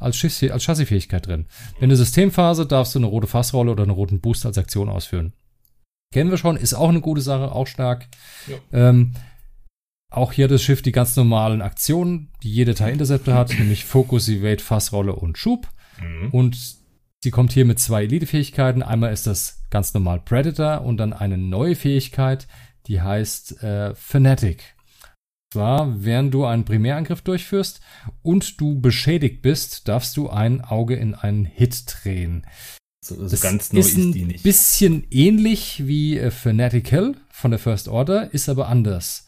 als, Schiffs als Chassisfähigkeit drin. In der Systemphase darfst du eine rote Fassrolle oder einen roten Boost als Aktion ausführen. Kennen wir schon, ist auch eine gute Sache, auch stark. Ja. Ähm, auch hier das Schiff die ganz normalen Aktionen, die jede Teil Interceptor hat, nämlich Focus, Evade, Fassrolle und Schub. Mhm. Und sie kommt hier mit zwei Elite-Fähigkeiten. Einmal ist das ganz normal Predator und dann eine neue Fähigkeit, die heißt äh, Fanatic. Zwar, während du einen Primärangriff durchführst und du beschädigt bist, darfst du ein Auge in einen Hit drehen. So, so das ganz neu ist, ist die nicht. Bisschen ähnlich wie äh, Fanatical von der First Order, ist aber anders.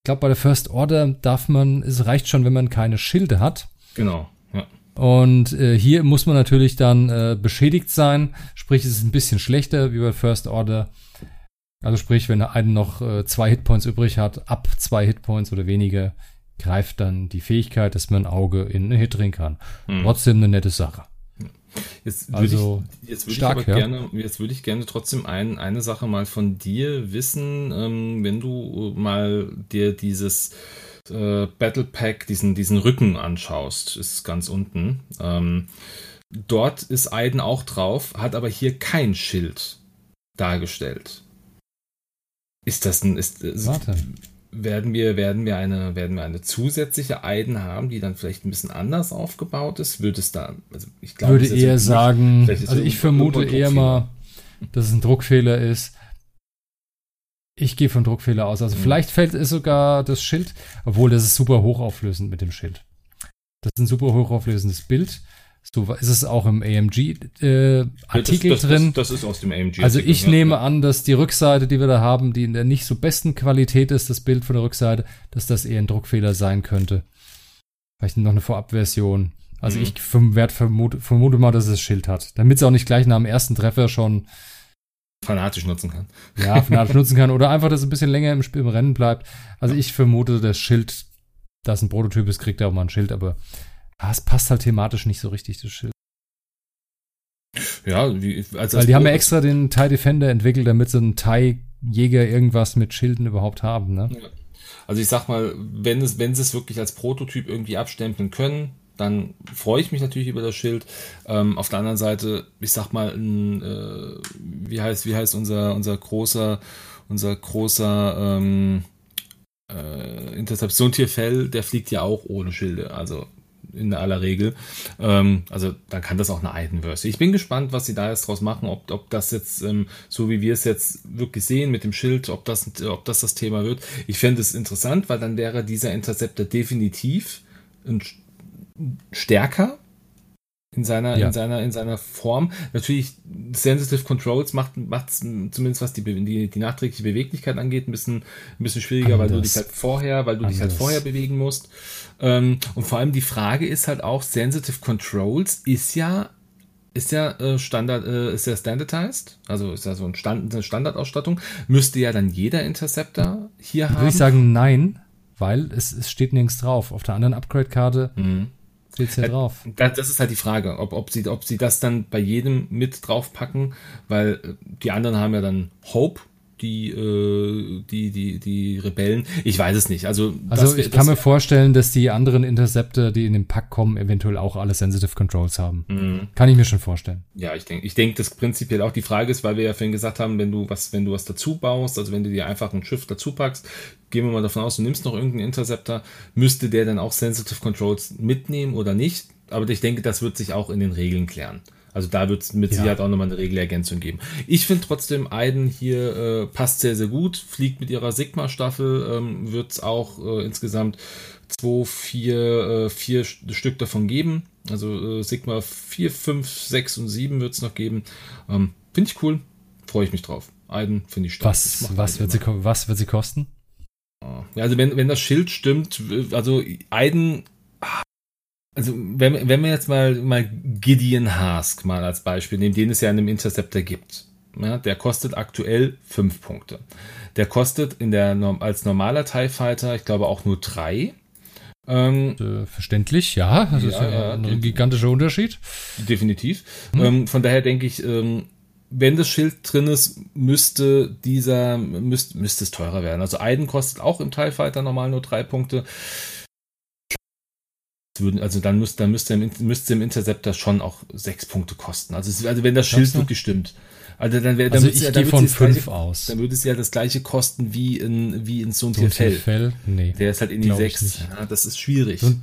Ich glaube, bei der First Order darf man, es reicht schon, wenn man keine Schilde hat. Genau, ja. Und äh, hier muss man natürlich dann äh, beschädigt sein, sprich, es ist ein bisschen schlechter wie bei First Order. Also sprich, wenn einen noch äh, zwei Hitpoints übrig hat, ab zwei Hitpoints oder weniger, greift dann die Fähigkeit, dass man ein Auge in einen Hit drehen kann. Mhm. Trotzdem eine nette Sache. Jetzt würde also, ich, jetzt würde stark, ich aber ja. gerne, jetzt würde ich gerne trotzdem ein, eine Sache mal von dir wissen, ähm, wenn du mal dir dieses äh, Battle Pack, diesen, diesen Rücken anschaust, ist ganz unten. Ähm, dort ist Aiden auch drauf, hat aber hier kein Schild dargestellt. Ist das ein, ist, Warte werden wir, werden wir eine, werden wir eine zusätzliche Eiden haben, die dann vielleicht ein bisschen anders aufgebaut ist? Würde es da, also ich glaube, würde eher sagen, also ich vermute eher mal, dass es ein Druckfehler ist. Ich gehe von Druckfehler aus. Also mhm. vielleicht fällt es sogar das Schild, obwohl das ist super hochauflösend mit dem Schild. Das ist ein super hochauflösendes Bild. So ist es auch im AMG-Artikel äh, das, drin. Das, das, ist aus dem AMG. Also ich ja. nehme an, dass die Rückseite, die wir da haben, die in der nicht so besten Qualität ist, das Bild von der Rückseite, dass das eher ein Druckfehler sein könnte. Vielleicht noch eine Vorabversion. Also mhm. ich vermute, vermute mal, dass es das Schild hat. Damit es auch nicht gleich nach dem ersten Treffer schon fanatisch nutzen kann. Ja, fanatisch nutzen kann. Oder einfach, dass es ein bisschen länger im, Spiel, im Rennen bleibt. Also ich vermute, das Schild, das ein Prototyp ist, kriegt er auch mal ein Schild, aber Ah, es passt halt thematisch nicht so richtig, das Schild. Ja, wie, also Weil die haben ja extra den TIE Defender entwickelt, damit so ein TIE Jäger irgendwas mit Schilden überhaupt haben, ne? Ja. Also ich sag mal, wenn es, wenn sie es wirklich als Prototyp irgendwie abstempeln können, dann freue ich mich natürlich über das Schild. Ähm, auf der anderen Seite, ich sag mal, ein, äh, wie heißt, wie heißt unser, unser großer, unser großer ähm, äh, Interception-Tierfell, der fliegt ja auch ohne Schilde. Also in aller Regel. Ähm, also da kann das auch eine Eidenverse. Ich bin gespannt, was sie da jetzt draus machen, ob, ob das jetzt, ähm, so wie wir es jetzt wirklich sehen mit dem Schild, ob das, ob das das Thema wird. Ich fände es interessant, weil dann wäre dieser Interceptor definitiv ein, stärker in seiner, ja. in seiner, in seiner Form. Natürlich, Sensitive Controls macht, macht zumindest was die, die, die nachträgliche Beweglichkeit angeht, ein bisschen, ein bisschen schwieriger, Anders. weil du dich halt vorher, weil du Anders. dich halt vorher bewegen musst. Ähm, und vor allem die Frage ist halt auch, Sensitive Controls ist ja ist ja äh, Standard, äh, ist ja standardized, also ist ja so ein Stand, eine Standardausstattung. Müsste ja dann jeder Interceptor hier Würde haben. Würde ich sagen, nein, weil es, es steht nirgends drauf. Auf der anderen Upgrade-Karte mhm. Steht's ja drauf. Das, das, ist halt die Frage, ob, ob, sie, ob sie das dann bei jedem mit draufpacken, weil äh, die anderen haben ja dann Hope die, äh, die, die, die Rebellen. Ich weiß es nicht. Also, also ich kann mir vorstellen, dass die anderen Interceptor, die in den Pack kommen, eventuell auch alle Sensitive Controls haben. Mhm. Kann ich mir schon vorstellen. Ja, ich denke, ich denke, dass prinzipiell auch die Frage ist, weil wir ja vorhin gesagt haben, wenn du was, wenn du was dazu baust, also wenn du dir einfach ein Schiff dazu packst, gehen wir mal davon aus, du nimmst noch irgendeinen Interceptor, müsste der dann auch Sensitive Controls mitnehmen oder nicht? Aber ich denke, das wird sich auch in den Regeln klären. Also da wird es mit ja. Sicherheit auch nochmal eine Regelergänzung geben. Ich finde trotzdem, Aiden hier äh, passt sehr, sehr gut, fliegt mit ihrer Sigma-Staffel, ähm, wird es auch äh, insgesamt zwei, vier, äh, vier Stück davon geben. Also äh, Sigma 4, 5, 6 und 7 wird es noch geben. Ähm, finde ich cool, freue ich mich drauf. Aiden finde ich stark. Was, was, wird sie, was wird sie kosten? Ja, also wenn, wenn das Schild stimmt, also Aiden also wenn, wenn wir jetzt mal, mal Gideon Hask mal als Beispiel nehmen, den es ja in einem Interceptor gibt. Ja, der kostet aktuell fünf Punkte. Der kostet in der, als normaler TIE Fighter, ich glaube, auch nur drei. Ähm, äh, Verständlich, ja. Das ja, ist ja, ja ein gigantischer Unterschied. Definitiv. Hm. Ähm, von daher denke ich, ähm, wenn das Schild drin ist, müsste dieser, müsste, müsste es teurer werden. Also Aiden kostet auch im TIE Fighter normal nur drei Punkte würden, also dann, müsst, dann müsste, müsste im Interceptor schon auch sechs Punkte kosten. Also, also wenn das Schild wirklich stimmt. Also dann wäre also ich ja, gehe von fünf gleiche, aus. Dann würde es ja das gleiche kosten wie in wie in so ein Fell. Nee, Der ist halt in die sechs. Ja, das ist schwierig. Äh,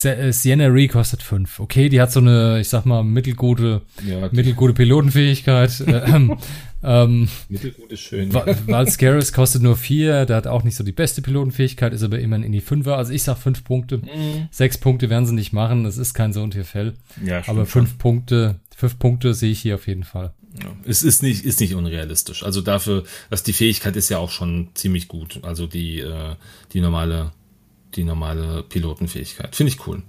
Sienna Ree kostet fünf. Okay, die hat so eine, ich sag mal, mittelgute, ja, mittelgute Pilotenfähigkeit. ähm, ähm, Mittelgut ist schön. Valscaris kostet nur vier, der hat auch nicht so die beste Pilotenfähigkeit, ist aber immerhin in die Fünfer. Also ich sag fünf Punkte. Mhm. Sechs Punkte werden sie nicht machen, das ist kein so ein Tierfell. Ja, aber fünf schon. Punkte, fünf Punkte sehe ich hier auf jeden Fall. Ja, es ist nicht, ist nicht unrealistisch. Also dafür, dass die Fähigkeit ist ja auch schon ziemlich gut. Also die, äh, die normale, die normale Pilotenfähigkeit. Finde ich cool.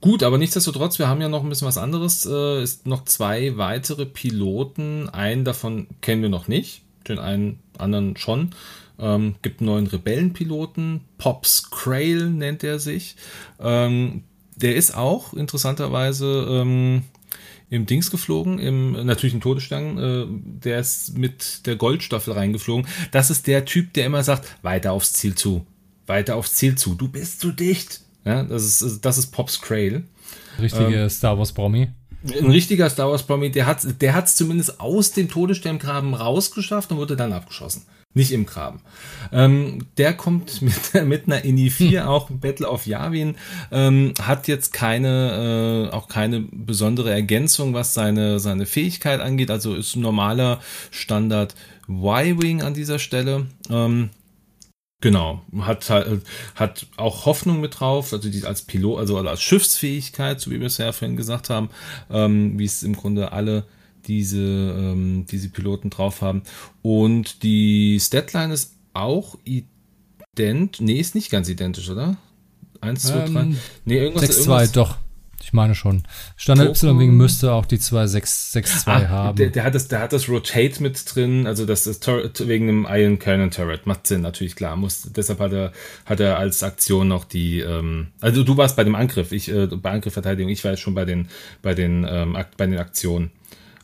Gut, aber nichtsdestotrotz, wir haben ja noch ein bisschen was anderes. Es ist noch zwei weitere Piloten. Einen davon kennen wir noch nicht, den einen anderen schon. Ähm, gibt einen neuen Rebellenpiloten. Pops Crail nennt er sich. Ähm, der ist auch interessanterweise ähm, im Dings geflogen, im natürlich im Todesstern. Äh, der ist mit der Goldstaffel reingeflogen. Das ist der Typ, der immer sagt: weiter aufs Ziel zu, weiter aufs Ziel zu. Du bist zu dicht. Ja, das ist, das ist Pops Crail. Richtige ähm, Star Wars Promi. Ein richtiger Star Wars Promi, der hat der hat's zumindest aus dem Todessterngraben rausgeschafft und wurde dann abgeschossen. Nicht im Graben. Ähm, der kommt mit, mit einer INI 4, hm. auch Battle of Yavin, ähm, hat jetzt keine, äh, auch keine besondere Ergänzung, was seine, seine Fähigkeit angeht. Also ist ein normaler Standard Y-Wing an dieser Stelle. Ähm, Genau, hat hat auch Hoffnung mit drauf, also die als Pilot, also als Schiffsfähigkeit, so wie wir es ja vorhin gesagt haben, ähm, wie es im Grunde alle diese ähm, diese Piloten drauf haben. Und die Statline ist auch ident, nee, ist nicht ganz identisch, oder? 1, 2, 3. Nee, irgendwas. 6, 2, doch. Ich meine schon. Standard Y-Wing müsste auch die 2662 ah, haben. Der, der, hat das, der hat das Rotate mit drin, also das ist wegen dem Iron Cannon Turret. Macht Sinn, natürlich klar. Muss, deshalb hat er, hat er als Aktion noch die, ähm, also du warst bei dem Angriff, ich, äh, bei Angriffverteidigung, ich war jetzt schon bei den, bei den, ähm, bei den Aktionen.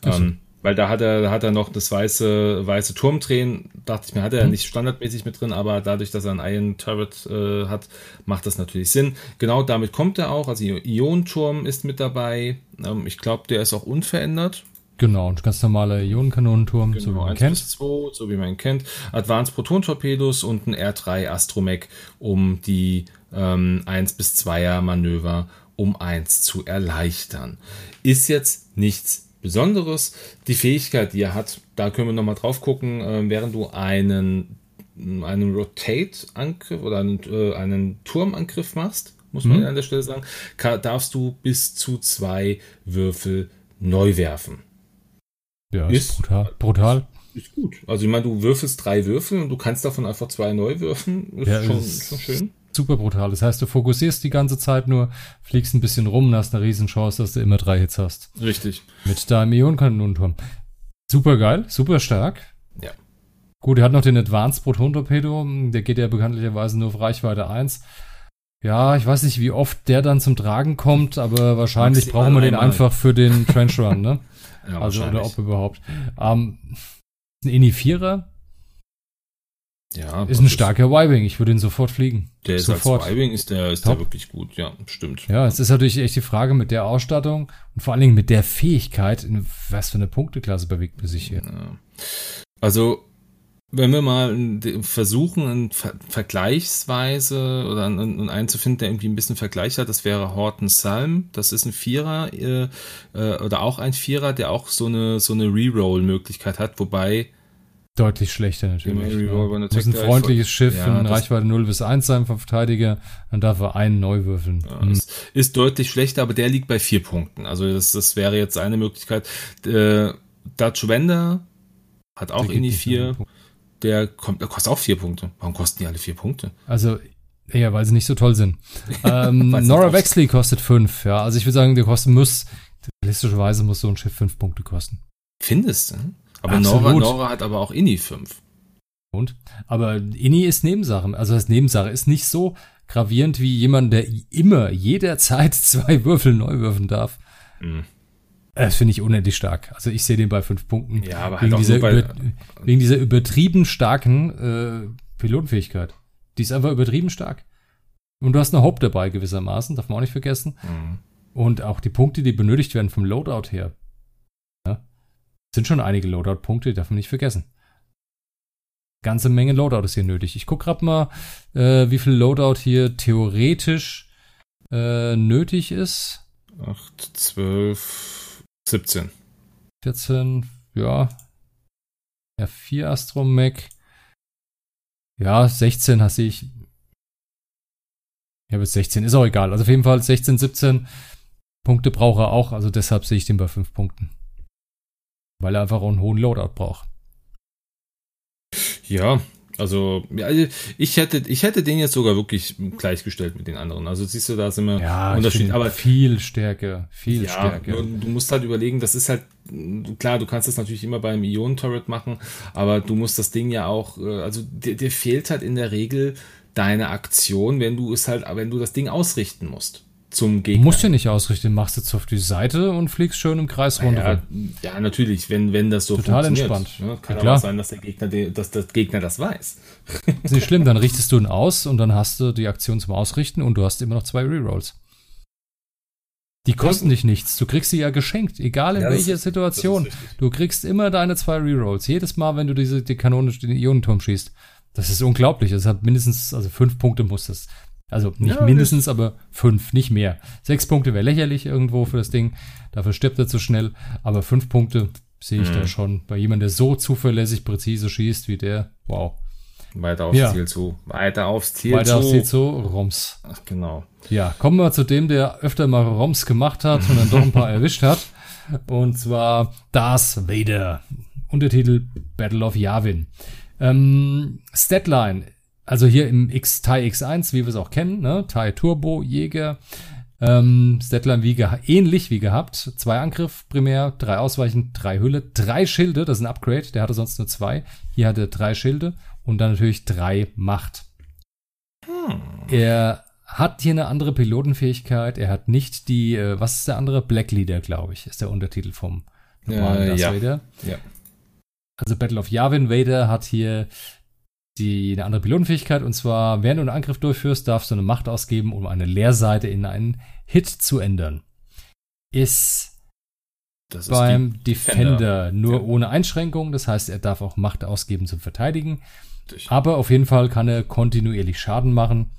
Ähm, weil da hat er, hat er noch das weiße, weiße Turmdrehen, dachte ich mir, hat er mhm. nicht standardmäßig mit drin, aber dadurch, dass er ein Iron Turret äh, hat, macht das natürlich Sinn. Genau damit kommt er auch, also Ionenturm ist mit dabei. Ähm, ich glaube, der ist auch unverändert. Genau, ein ganz normaler Ionenkanonenturm, genau, so wie man kennt. 2, so wie man ihn kennt. Advanced Proton-Torpedos und ein R3 Astromech, um die ähm, 1 bis 2er Manöver um 1 zu erleichtern. Ist jetzt nichts Besonderes. Die Fähigkeit, die er hat, da können wir nochmal drauf gucken, äh, während du einen, einen Rotate-Angriff oder einen, äh, einen Turmangriff machst, muss man mhm. an der Stelle sagen, kann, darfst du bis zu zwei Würfel neu werfen. Ja, ist, ist brutal. brutal. Ist gut. Also ich meine, du würfelst drei Würfel und du kannst davon einfach zwei neu würfen. Ist, ja, schon, ist schon schön super brutal. Das heißt, du fokussierst die ganze Zeit nur, fliegst ein bisschen rum und hast eine Riesenchance, dass du immer drei Hits hast. Richtig. Mit deinem Ionenkanonenturm. Super geil, super stark. Ja. Gut, er hat noch den Advanced Proton-Torpedo. Der geht ja bekanntlicherweise nur auf Reichweite 1. Ja, ich weiß nicht, wie oft der dann zum Tragen kommt, aber wahrscheinlich Maximal brauchen wir den einfach für den Trench Run, ne? ja, also, oder ob überhaupt. Ähm, ein Ini 4er, ja, ist ein starker Y-Wing. Ich würde ihn sofort fliegen. Der ist sofort. als Y-Wing ist der, ist der wirklich gut. Ja, stimmt. Ja, es ist natürlich echt die Frage mit der Ausstattung und vor allen Dingen mit der Fähigkeit, in was für eine Punkteklasse bewegt man sich hier. Ja. Also, wenn wir mal versuchen, einen Ver vergleichsweise oder einen, zu finden, der irgendwie ein bisschen Vergleich hat, das wäre Horton Salm. Das ist ein Vierer äh, äh, oder auch ein Vierer, der auch so eine, so eine Reroll-Möglichkeit hat, wobei Deutlich schlechter natürlich. Ja. Muss ein freundliches Schiff ja, in Reichweite 0 bis 1 sein vom Verteidiger, dann darf er einen neu würfeln. Ja, hm. Ist deutlich schlechter, aber der liegt bei vier Punkten. Also das, das wäre jetzt eine Möglichkeit. Äh, Dutch Wender hat auch in die vier. Der kommt, der kostet auch vier Punkte. Warum kosten die alle vier Punkte? Also ja, weil sie nicht so toll sind. ähm, Nora Wexley kostet fünf. Ja, also ich würde sagen, der kostet muss realistischerweise muss so ein Schiff fünf Punkte kosten. Findest du? Aber Nora, Nora hat aber auch Inni 5. Und? Aber Inni ist Nebensache. Also das Nebensache ist nicht so gravierend wie jemand, der immer jederzeit zwei Würfel neu würfen darf. Mhm. Das finde ich unendlich stark. Also ich sehe den bei fünf Punkten. Ja, aber wegen, halt dieser, über, wegen dieser übertrieben starken äh, Pilotenfähigkeit. Die ist einfach übertrieben stark. Und du hast eine Hope dabei gewissermaßen, darf man auch nicht vergessen. Mhm. Und auch die Punkte, die benötigt werden vom Loadout her, sind schon einige Loadout-Punkte, darf man nicht vergessen. Ganze Menge Loadout ist hier nötig. Ich gucke gerade mal, äh, wie viel Loadout hier theoretisch äh, nötig ist. 8, 12, 17. 14, ja. Ja, 4 Astromech. Ja, 16 hasse ich. Ja, bis 16 ist auch egal. Also auf jeden Fall 16, 17 Punkte braucht er auch. Also deshalb sehe ich den bei 5 Punkten weil er einfach auch einen hohen Loadout braucht. Ja, also, ja, ich hätte, ich hätte den jetzt sogar wirklich gleichgestellt mit den anderen. Also siehst du, da sind wir ja, Unterschied, aber viel Stärke, viel ja, Stärke. Du musst halt überlegen, das ist halt klar, du kannst das natürlich immer beim Ionen-Turret machen, aber du musst das Ding ja auch, äh, also dir, dir fehlt halt in der Regel deine Aktion, wenn du es halt, wenn du das Ding ausrichten musst zum Gegner. Du musst ja nicht ausrichten, machst jetzt auf die Seite und fliegst schön im Kreis runter. Ja, ja, natürlich, wenn, wenn das so Total entspannt. Ne? Kann ja, aber sein, dass der Gegner, dass der Gegner das weiß. ist nicht schlimm, dann richtest du ihn aus und dann hast du die Aktion zum Ausrichten und du hast immer noch zwei Rerolls. Die kosten dich nichts. Du kriegst sie ja geschenkt, egal in ja, welcher ist, Situation. Du kriegst immer deine zwei Rerolls. Jedes Mal, wenn du diese die Kanone den Ionenturm schießt. Das ist unglaublich. Das hat mindestens, also fünf Punkte muss das. Also nicht ja, mindestens, aber fünf, nicht mehr. Sechs Punkte wäre lächerlich irgendwo für das Ding. Dafür stirbt er zu schnell. Aber fünf Punkte sehe ich mhm. da schon. Bei jemandem, der so zuverlässig präzise schießt wie der, wow. Weiter aufs ja. Ziel zu. Weiter aufs Ziel Weiter zu. Weiter aufs Ziel zu, Roms. Ach, genau. Ja, kommen wir zu dem, der öfter mal Roms gemacht hat und dann doch ein paar erwischt hat. Und zwar Darth Vader. Untertitel Battle of Yavin. Ähm, Statline also hier im X TIE X1, wie wir es auch kennen, ne? TIE Turbo Jäger. Ähm, Statline wie ähnlich wie gehabt. Zwei Angriff primär, drei Ausweichen, drei Hülle, drei Schilde. Das ist ein Upgrade. Der hatte sonst nur zwei. Hier hatte er drei Schilde und dann natürlich drei Macht. Hm. Er hat hier eine andere Pilotenfähigkeit. Er hat nicht die, äh, was ist der andere? Black Leader, glaube ich, ist der Untertitel vom normalen äh, ja. Vader. Ja. Also Battle of Yavin Vader hat hier die eine andere Pilotenfähigkeit und zwar, während du einen Angriff durchführst, darfst du eine Macht ausgeben, um eine Leerseite in einen Hit zu ändern. Ist das beim Defender, Defender. nur Ja. ohne Einschränkung. Das heißt, er darf auch Macht ausgeben zum Verteidigen. Richtig. Aber auf jeden Fall kann er kontinuierlich Schaden machen,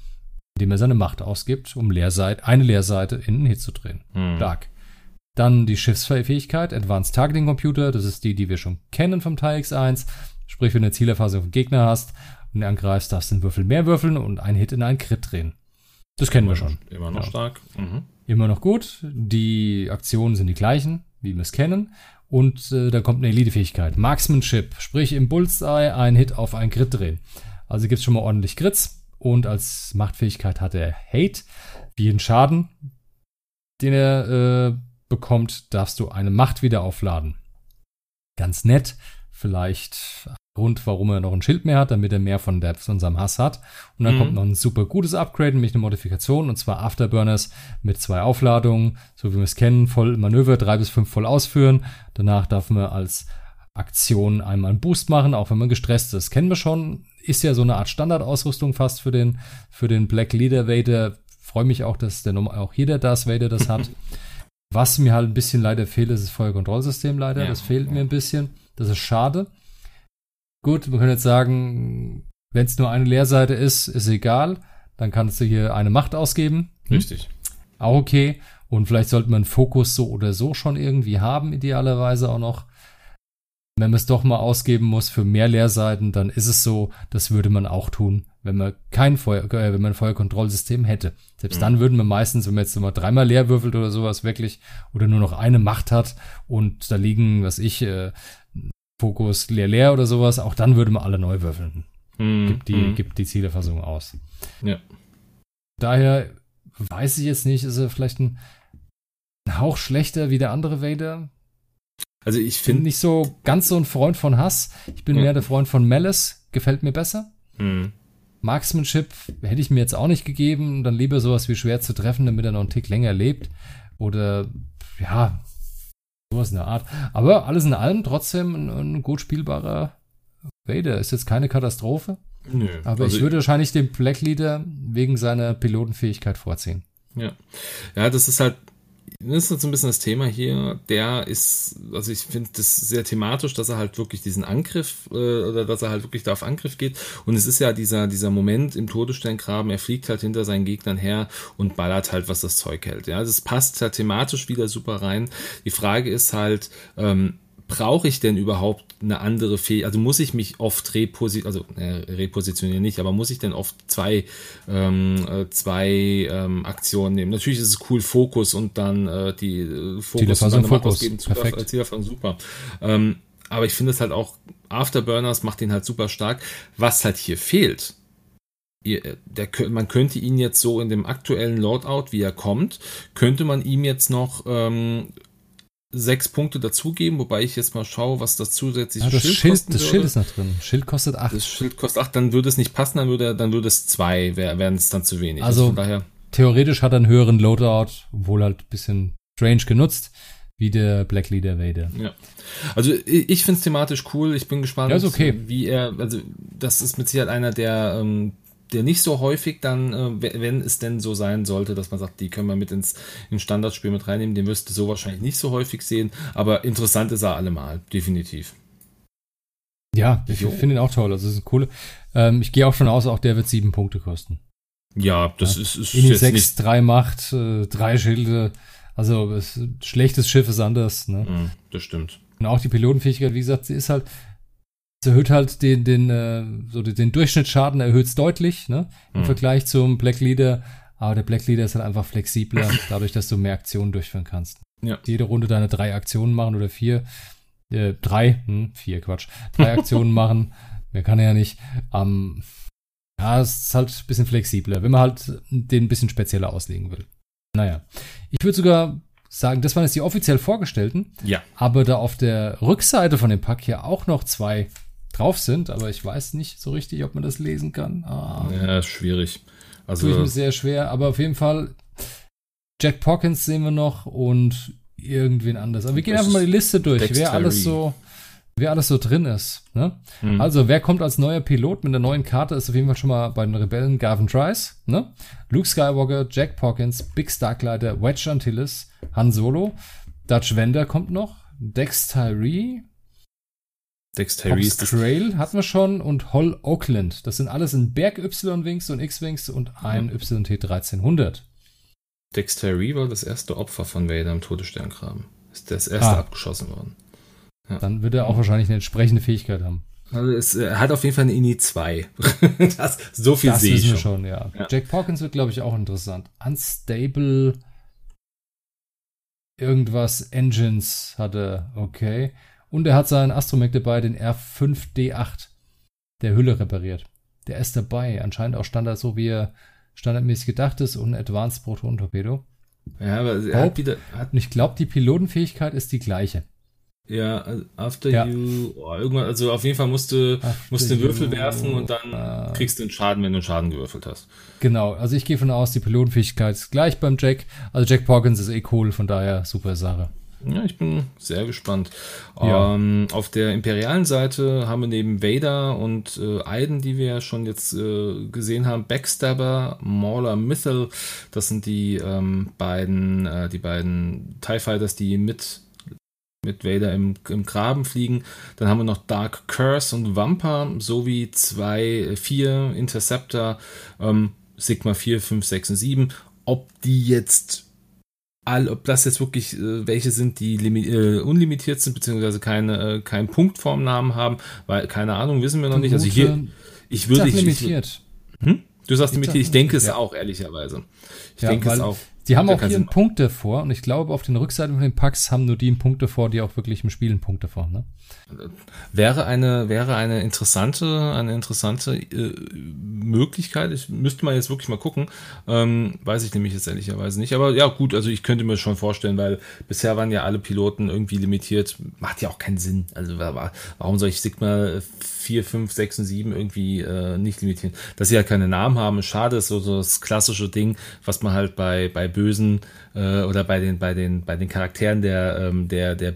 indem er seine Macht ausgibt, um Leerseite, eine Leerseite in einen Hit zu drehen. Hm. Stark. Dann die Schiffsfähigkeit, Advanced Targeting Computer. Das ist die, die wir schon kennen vom Teil X1. Sprich, wenn du eine Zielerfassung auf den Gegner hast und angreifst, darfst du einen Würfel mehr würfeln und einen Hit in einen Crit drehen. Das kennen wir schon. Immer noch Ja. stark. Mhm. Immer noch gut. Die Aktionen sind die gleichen, wie wir es kennen. Und äh, da kommt eine Elite-Fähigkeit. Marksmanship, sprich im Bullseye einen Hit auf einen Crit drehen. Also gibt's schon mal ordentlich Crits. Und als Machtfähigkeit hat er Hate. Wie jeden Schaden, den er äh, bekommt, darfst du eine Macht wieder aufladen. Ganz nett. Vielleicht ein Grund, warum er noch ein Schild mehr hat, damit er mehr von, der, von seinem Hass hat. Und dann Mhm. kommt noch ein super gutes Upgrade, nämlich eine Modifikation, und zwar Afterburners mit zwei Aufladungen, so wie wir es kennen, voll Manöver, drei bis fünf voll ausführen. Danach darf man als Aktion einmal einen Boost machen, auch wenn man gestresst ist. Kennen wir schon, ist ja so eine Art Standardausrüstung fast für den, für den Black Leader Vader. Freue mich auch, dass der auch hier der Darth Vader das hat. Was mir halt ein bisschen leider fehlt, ist das Feuerkontrollsystem leider. Ja, das fehlt ja. mir ein bisschen. Das ist schade. Gut, man kann jetzt sagen, wenn es nur eine Leerseite ist, ist egal. Dann kannst du hier eine Macht ausgeben. Hm? Richtig. Auch okay. Und vielleicht sollte man Fokus so oder so schon irgendwie haben, idealerweise auch noch. Wenn man es doch mal ausgeben muss für mehr Leerseiten, dann ist es so, das würde man auch tun, wenn man kein Feuer, äh, wenn man ein Feuerkontrollsystem hätte. Selbst Mhm. dann würden wir meistens, wenn man jetzt mal dreimal leer würfelt oder sowas wirklich, oder nur noch eine Macht hat und da liegen, was ich, äh, Fokus leer leer oder sowas, auch dann würde man alle neu würfeln. Mhm. Gibt die, Mhm. gibt die Zielerfassung aus. Ja. Daher weiß ich jetzt nicht, ist er vielleicht ein, Hauch schlechter wie der andere Vader? Also ich Bin finde, nicht so ganz so ein Freund von Hass. Ich bin Ja. mehr der Freund von Malice. Gefällt mir besser. Mhm. Marksmanship hätte ich mir jetzt auch nicht gegeben. Dann lieber sowas wie schwer zu treffen, damit er noch einen Tick länger lebt. Oder, ja, sowas in der Art. Aber alles in allem trotzdem ein, ein gut spielbarer Vader. Ist jetzt keine Katastrophe. Nö. Aber also, ich würde wahrscheinlich den Black Leader wegen seiner Pilotenfähigkeit vorziehen. Ja. Ja, das ist halt, das ist jetzt so ein bisschen das Thema hier. Der ist, also ich finde das sehr thematisch, dass er halt wirklich diesen Angriff, äh, oder dass er halt wirklich da auf Angriff geht. Und es ist ja dieser, dieser Moment im Todessterngraben, er fliegt halt hinter seinen Gegnern her und ballert halt, was das Zeug hält. Ja, das passt ja thematisch wieder super rein. Die Frage ist halt, ähm, brauche ich denn überhaupt eine andere Fähigkeit? Also muss ich mich oft reposi also äh, repositionieren nicht, aber muss ich denn oft zwei ähm, äh, zwei ähm, Aktionen nehmen? Natürlich ist es cool, Fokus und dann äh, die äh, Fokus und dann Fokus. ausgeben, Zielerf- Perfekt. äh, Zielerfassung, super. Ähm, aber ich finde es halt auch Afterburners macht ihn halt super stark. Was halt hier fehlt, ihr, äh, der, man könnte ihn jetzt so in dem aktuellen Loadout, wie er kommt, könnte man ihm jetzt noch ähm, sechs Punkte dazugeben, wobei ich jetzt mal schaue, was das zusätzliche Ja, das Schild, Schild, das würde. Schild ist noch drin. Schild kostet 8. das Schild kostet acht, dann würde es nicht passen, dann würde, dann würde es zwei, wär- wären es dann zu wenig. Also- von daher, Theoretisch hat er einen höheren Loadout, obwohl halt ein bisschen strange genutzt, wie der Black Leader Vader. ja. Also ich, ich finde es thematisch cool, ich bin gespannt, Ja, okay. wie er, also das ist mit Sicherheit einer, der ähm, der nicht so häufig dann, äh, we- wenn es denn so sein sollte, dass man sagt, die können wir mit ins, ins Standardspiel mit reinnehmen, den wirst du so wahrscheinlich nicht so häufig sehen, aber interessant ist er allemal, definitiv. Ja, ich finde ihn auch toll. Also, es ist ein coole. Ähm, ich gehe auch schon aus, auch der wird sieben Punkte kosten. Ja, das Ja. ist, ist Ini jetzt 6, nicht. 3 Macht, äh, drei Schilde. Also, es, schlechtes Schiff ist anders. Ne? Mm, Das stimmt. Und auch die Pilotenfähigkeit, wie gesagt, sie ist halt, sie erhöht halt den, den, äh, so den, den Durchschnittsschaden erhöht es deutlich, ne? Im Mhm. Vergleich zum Black Leader. Aber der Black Leader ist halt einfach flexibler, dadurch, dass du mehr Aktionen durchführen kannst. Ja. Jede Runde deine drei Aktionen machen oder vier. Äh, drei, hm, vier, Quatsch. Drei Aktionen machen. Mehr kann er ja nicht. Ähm, ja, es ist halt ein bisschen flexibler, wenn man halt den ein bisschen spezieller auslegen will. Naja. Ich würde sogar sagen, das waren jetzt die offiziell vorgestellten. Ja. Aber da auf der Rückseite von dem Pack hier auch noch zwei drauf sind, aber ich weiß nicht so richtig, ob man das lesen kann. Ah, Ja, ist schwierig. tue ich mir Also, sehr schwer, aber auf jeden Fall Jack Pockins sehen wir noch und irgendwen anders. Aber wir gehen einfach mal die Liste durch, Dexter wer alles so, wer alles so drin ist. Ne? Mhm. Also, wer kommt als neuer Pilot mit der neuen Karte, ist auf jeden Fall schon mal bei den Rebellen Gavin Trice, ne? Luke Skywalker, Jack Pockins, Big Starklighter, Wedge Antilles, Han Solo, Dutch Vender kommt noch, Dex Tyree, Dex Tyree Hobbs ist Trail hatten wir schon und Hall Oakland. Das sind alles in Berg Y-Wings und X-Wings und ein YT 1300. Dex Tyree war das erste Opfer von Vader im Todessterngraben. Ist das erste Ah. abgeschossen worden. Dann wird er auch wahrscheinlich eine entsprechende Fähigkeit haben. Also es, er hat auf jeden Fall eine INI 2. das, so viel Das sehe ich schon. schon, ja. Ja. Jack Pawkins wird, glaube ich, auch interessant. Unstable irgendwas Engines hatte, okay. Und er hat seinen Astromech dabei, den R5D8, der Hülle repariert. Der ist dabei. Anscheinend auch Standard, so wie er standardmäßig gedacht ist und Advanced Proton-Torpedo. Ja, aber er hat wieder, hat, Und ich glaube, die Pilotenfähigkeit ist die gleiche. ja, also after Ja. you, oh, irgendwann, also auf jeden Fall musst du, After musst den Würfel you, werfen und dann äh, kriegst du einen Schaden, wenn du einen Schaden gewürfelt hast. Genau, also ich gehe von aus, die Pilotenfähigkeit ist gleich beim Jack. Also Jack Pawkins ist eh cool, von daher super Sache. Ja, ich bin sehr gespannt. Ja. Ähm, auf der imperialen Seite haben wir neben Vader und äh, Aiden, die wir ja schon jetzt äh, gesehen haben, Backstabber, Mauler, Mythel. Das sind die ähm, beiden, äh, die beiden TIE Fighters, die mit mit Vader im, im Graben fliegen. Dann haben wir noch Dark Curse und Vampa sowie zwei, äh, vier Interceptor, ähm, Sigma 4, 5, 6 und 7. Ob die jetzt all, ob das jetzt wirklich äh, welche sind, die äh, unlimitiert sind, beziehungsweise keine, äh, keinen Punktformnamen haben, weil, keine Ahnung, wissen wir noch nicht. Also hier, ich würde, ich, ich, limitiert. hm? Du sagst limitiert, ich denke es ja. auch, ehrlicherweise. Ich Ja, denke es auch. Die haben auch hier einen Sinn. Punkt davor und ich glaube, auf den Rückseiten von den Packs haben nur die einen Punkt davor, die auch wirklich im Spiel einen Punkt davor. Ne? Wäre eine, wäre eine interessante, eine interessante äh, Möglichkeit. Ich müsste mal jetzt wirklich mal gucken. Ähm, weiß ich nämlich jetzt ehrlicherweise nicht. Aber ja, gut, also ich könnte mir schon vorstellen, weil bisher waren ja alle Piloten irgendwie limitiert. Macht ja auch keinen Sinn. Also wa- wa- warum soll ich Sigma 4, 5, 6 und 7 irgendwie äh, nicht limitieren? Dass sie ja keine Namen haben, schade, ist so, so das klassische Ding, was man halt bei, bei Bösen äh, oder bei den, bei den, bei den Charakteren der, ähm, der, der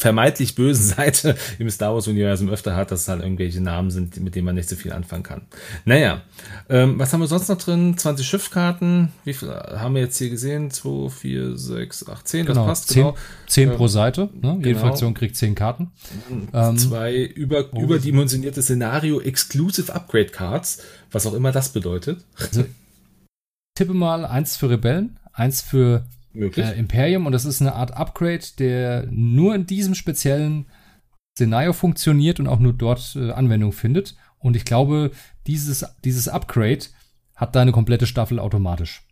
vermeintlich bösen Seite im Star Wars-Universum öfter hat, dass es halt irgendwelche Namen sind, mit denen man nicht so viel anfangen kann. Naja, ähm, was haben wir sonst noch drin? 20 Schiffkarten. Wie viel haben wir jetzt hier gesehen? 2, 4, 6, 8, 10. Das passt, zehn, genau. zehn Ja. pro Seite. Ne? Jede Genau. Fraktion kriegt zehn Karten. Ähm, Zwei über, Oh. überdimensionierte Szenario Exclusive Upgrade Cards, was auch immer das bedeutet. tippe mal eins für Rebellen, eins für äh, Imperium und das ist eine Art Upgrade, der nur in diesem speziellen Szenario funktioniert und auch nur dort äh, Anwendung findet. Und ich glaube, dieses, dieses Upgrade hat deine komplette Staffel automatisch.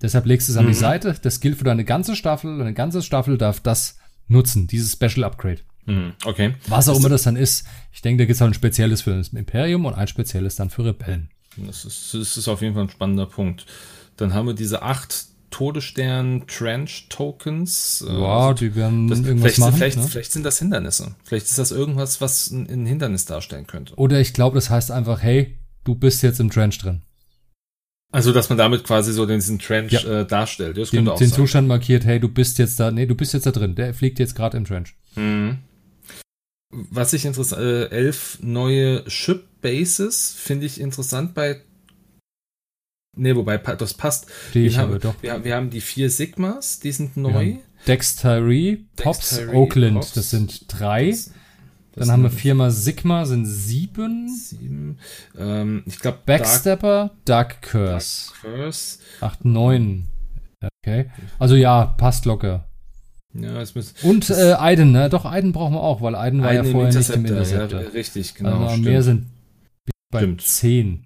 Deshalb legst du es an die Mhm. Seite. Das gilt für deine ganze Staffel. Deine ganze Staffel darf das nutzen, dieses Special Upgrade. Mhm, okay. Was auch immer das dann ist. Ich denke, da gibt es halt ein spezielles für das Imperium und ein spezielles dann für Rebellen. Das ist, das ist auf jeden Fall ein spannender Punkt. Dann haben wir diese acht Todesstern Trench Tokens. Äh, Ja, also die werden das, irgendwas vielleicht, machen. vielleicht, ne? vielleicht sind das Hindernisse. Vielleicht ist das irgendwas, was ein, ein Hindernis darstellen könnte. Oder ich glaube, das heißt einfach, hey, du bist jetzt im Trench drin. Also, dass man damit quasi so diesen Trench Ja. äh, darstellt. Das Den, könnte auch den sein. Zustand markiert, hey, du bist jetzt da, nee, du bist jetzt da drin. Der fliegt jetzt gerade im Trench. Mhm. Was ich interessant, äh, elf neue Ship Bases finde ich interessant bei. Ne, wobei das passt. Die ich wir, habe haben, doch. wir, haben- wir haben die vier Sigmas, die sind neu. Dex Tyree, Pops, Tyree, Oakland, Pops. das sind drei. Das- das Dann haben wir viermal Sigma, sind sieben. Sieben. Ähm, ich glaube, Backstepper, Dark Curse, Curse. acht, neun. Okay. Also ja, passt locker. Ja, es muss. Und äh, Aiden, ne? Doch, Aiden brauchen wir auch, weil Aiden war ja Einen im vorher nicht im Interceptor. Ja, richtig, genau. also stimmt. mehr sind bei Stimmt. zehn.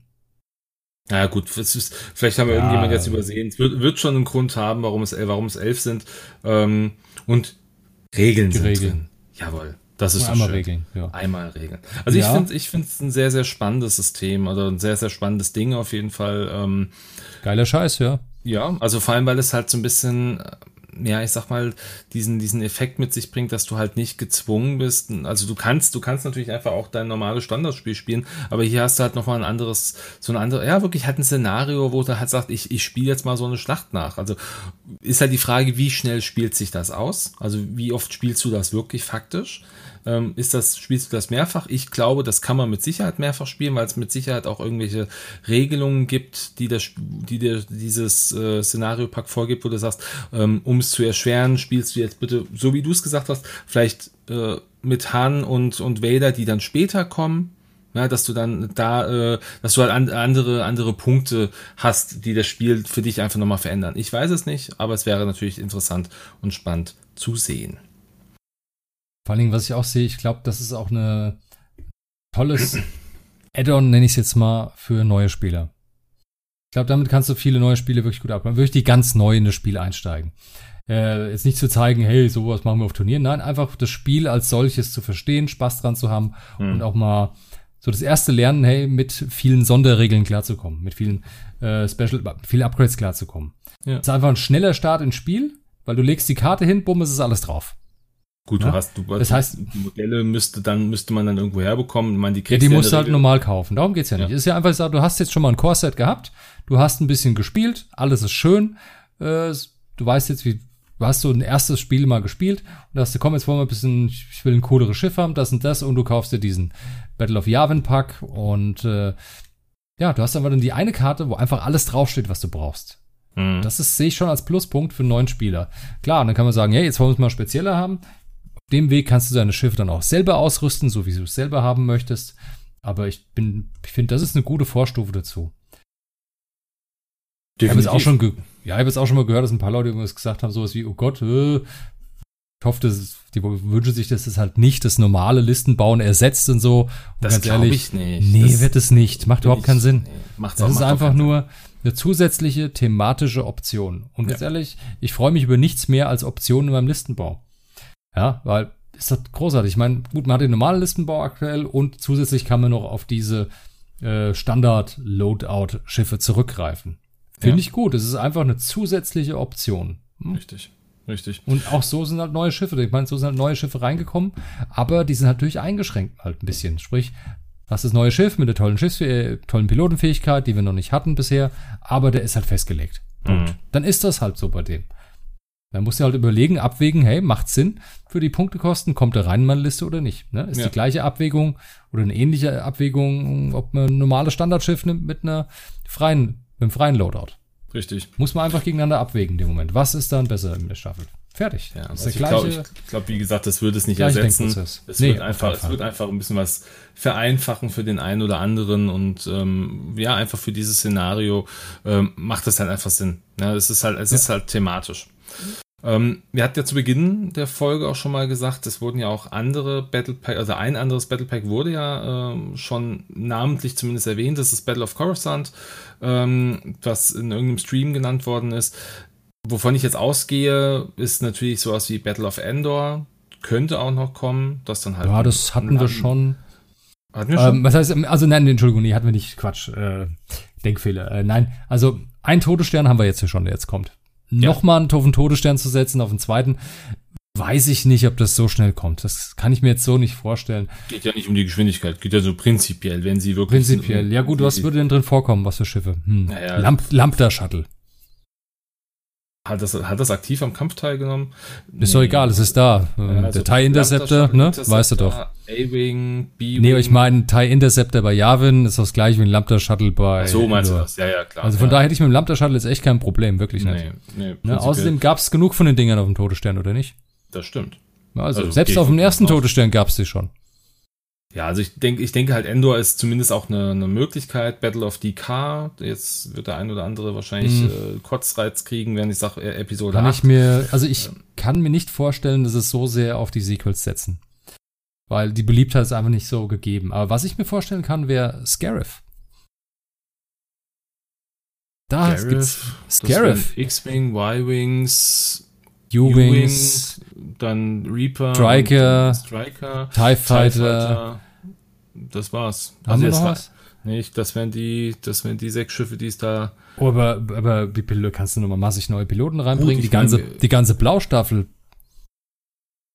Ja, gut, ist, vielleicht haben wir Ja. irgendjemand jetzt übersehen. Es wird, wird schon einen Grund haben, warum es, warum es elf sind. Ähm, und Regeln Die sind Regeln. drin. Jawohl. Das ist Einmal schön. regeln, ja. Einmal regeln. Also Ja. ich finde ich finde es ein sehr, sehr spannendes System oder ein sehr, sehr spannendes Ding auf jeden Fall. Ähm, Geiler Scheiß, ja. Ja, also vor allem, weil es halt so ein bisschen ja, ich sag mal, diesen, diesen Effekt mit sich bringt, dass du halt nicht gezwungen bist. Also du kannst, du kannst natürlich einfach auch dein normales Standardspiel spielen, aber hier hast du halt nochmal ein anderes, so ein anderes, ja, wirklich halt ein Szenario, wo du halt sagst, ich, ich spiele jetzt mal so eine Schlacht nach. Also ist halt die Frage, wie schnell spielt sich das aus? Also wie oft spielst du das wirklich faktisch? Ähm, ist das, spielst du das mehrfach? Ich glaube, das kann man mit Sicherheit mehrfach spielen, weil es mit Sicherheit auch irgendwelche Regelungen gibt, die, das, die dir dieses äh, Szenario-Pack vorgibt, wo du sagst, ähm, um es zu erschweren, spielst du jetzt bitte, so wie du es gesagt hast, vielleicht äh, mit Han und, und Vader, die dann später kommen, ja, dass du dann da, äh, dass du halt an, andere, andere Punkte hast, die das Spiel für dich einfach nochmal verändern. Ich weiß es nicht, aber es wäre natürlich interessant und spannend zu sehen. Vor allen Dingen, was ich auch sehe, ich glaube, das ist auch eine tolles Add-on, nenne ich es jetzt mal, für neue Spieler. Ich glaube, damit kannst du viele neue Spiele wirklich gut abmachen. Wirklich die ganz neu in das Spiel einsteigen. Äh, jetzt nicht zu zeigen, hey, sowas machen wir auf Turnieren. Nein, einfach das Spiel als solches zu verstehen, Spaß dran zu haben hm. und auch mal so das erste Lernen, hey, mit vielen Sonderregeln klarzukommen, mit vielen äh, Special, vielen Upgrades klarzukommen. Ja. Das ist einfach ein schneller Start ins Spiel, weil du legst die Karte hin, bumm, ist es alles drauf. Gut, ja? du hast, du, das heißt, die Modelle müsste dann, müsste man dann irgendwo herbekommen. Ich meine, die ja, die musst du halt normal kaufen. Darum geht's ja nicht. Ja. Ist ja einfach so, du hast jetzt schon mal ein Core-Set gehabt, du hast ein bisschen gespielt, alles ist schön, äh, du weißt jetzt, wie, du hast so ein erstes Spiel mal gespielt und hast du, komm, jetzt wollen wir ein bisschen, ich will ein cooleres Schiff haben, das und das und du kaufst dir diesen Battle of Yavin Pack und, äh, ja, du hast einfach dann die eine Karte, wo einfach alles draufsteht, was du brauchst. Mhm. Das ist, sehe ich schon als Pluspunkt für einen neuen Spieler. Klar, dann kann man sagen, hey, jetzt wollen wir es mal spezieller haben dem Weg kannst du deine Schiffe dann auch selber ausrüsten, so wie du es selber haben möchtest. Aber ich bin, ich finde, das ist eine gute Vorstufe dazu. Definitiv. Ich habe es auch schon, ja, ich habe es auch schon mal gehört, dass ein paar Leute irgendwas gesagt haben, sowas wie, oh Gott, äh, ich hoffe, dass, die wünschen sich, dass es halt nicht das normale Listenbauen ersetzt und so. Und das glaube ich nicht. Nee, das wird es nicht. Macht überhaupt keinen Sinn. Nee, macht's das auch, ist macht einfach nur eine zusätzliche thematische Option. Und ganz ja. ehrlich, ich freue mich über nichts mehr als Optionen beim Listenbau. Ja, weil ist das großartig. Ich meine, gut, man hat den normalen Listenbau aktuell und zusätzlich kann man noch auf diese äh, Standard-Loadout-Schiffe zurückgreifen. Finde ja. ich gut. Es ist einfach eine zusätzliche Option. Hm? Richtig. Richtig. Und auch so sind halt neue Schiffe. Ich meine, so sind halt neue Schiffe reingekommen, aber die sind natürlich eingeschränkt halt ein bisschen. Sprich, das ist das neue Schiff mit der tollen Schiffs äh, tollen Pilotenfähigkeit, die wir noch nicht hatten bisher, aber der ist halt festgelegt. Mhm. Dann ist das halt so bei dem. Dann musst du halt überlegen, abwägen, hey, macht Sinn für die Punktekosten, kommt er rein in meine Liste oder nicht? Ne? Ist ja. die gleiche Abwägung oder eine ähnliche Abwägung, ob man ein normales Standardschiff nimmt mit einer freien, mit einem freien Loadout. Richtig. Muss man einfach gegeneinander abwägen in dem Moment. Was ist dann besser in der Staffel? Fertig. Ja, also ich glaube, glaub, wie gesagt, das würde es nicht ersetzen. Es, nee, wird einfach, es wird einfach ein bisschen was vereinfachen für den einen oder anderen und ähm, ja, einfach für dieses Szenario ähm, macht das halt einfach Sinn. Ja, es ist halt, es ja. ist halt thematisch. Ähm, wir hatten ja zu Beginn der Folge auch schon mal gesagt, es wurden ja auch andere Battle Pack, also ein anderes Battle Pack wurde ja ähm, schon namentlich zumindest erwähnt, das ist Battle of Coruscant, ähm, was in irgendeinem Stream genannt worden ist. Wovon ich jetzt ausgehe, ist natürlich sowas wie Battle of Endor, könnte auch noch kommen, das dann halt. Ja, das hatten wir schon. Hatten wir schon? Ähm, was heißt, also nein, Entschuldigung, nee, hatten wir nicht, Quatsch, äh, Denkfehler. Äh, nein, also ein Todesstern haben wir jetzt hier schon, der jetzt kommt ja. nochmal einen Tofen Todesstern zu setzen auf den zweiten, weiß ich nicht, ob das so schnell kommt. Das kann ich mir jetzt so nicht vorstellen. Geht ja nicht um die Geschwindigkeit, geht ja so prinzipiell, wenn sie wirklich. Prinzipiell, ja gut, was würde denn drin vorkommen, was für Schiffe? Hm. Naja, Lamp Lambda Shuttle. Hat das, hat das aktiv am Kampf teilgenommen? Ist doch egal, es ist da. Ja, also der TIE Interceptor, ne? Weißt du doch. A-Wing, B-Wing. Nee, ich meine, TIE Interceptor bei Yavin ist das gleiche wie ein Lambda Shuttle bei. Ach so meinst Endor. du das? Ja, ja, klar. Also von ja. daher hätte ich mit dem Lambda Shuttle jetzt echt kein Problem, wirklich nicht. Nee, nee, ne? Außerdem gab es genug von den Dingern auf dem Todesstern, oder nicht? Das stimmt. Also, also selbst auf dem ersten Todesstern gab es die schon. Ja, also ich denke, ich denke halt Endor ist zumindest auch eine, eine Möglichkeit. Battle of DK, jetzt wird der ein oder andere wahrscheinlich mhm. äh, Kotzreiz kriegen, wenn ich sage äh, Episode kann 8. ich mir, also ich ähm. kann mir nicht vorstellen, dass es so sehr auf die Sequels setzen. Weil die Beliebtheit ist einfach nicht so gegeben. Aber was ich mir vorstellen kann, wäre Scarif. Da Scarif, gibt's Scarif. X-Wing, Y-Wings, U-Wings, dann Reaper, Striker, Striker TIE Fighter, das war's. Haben also wir noch was? Nicht, das wären die, das wären die sechs Schiffe, die es da. Oh, aber, aber wie kannst du nochmal massig neue Piloten reinbringen? Gut, die ganze, meine, die ganze Blaustaffel.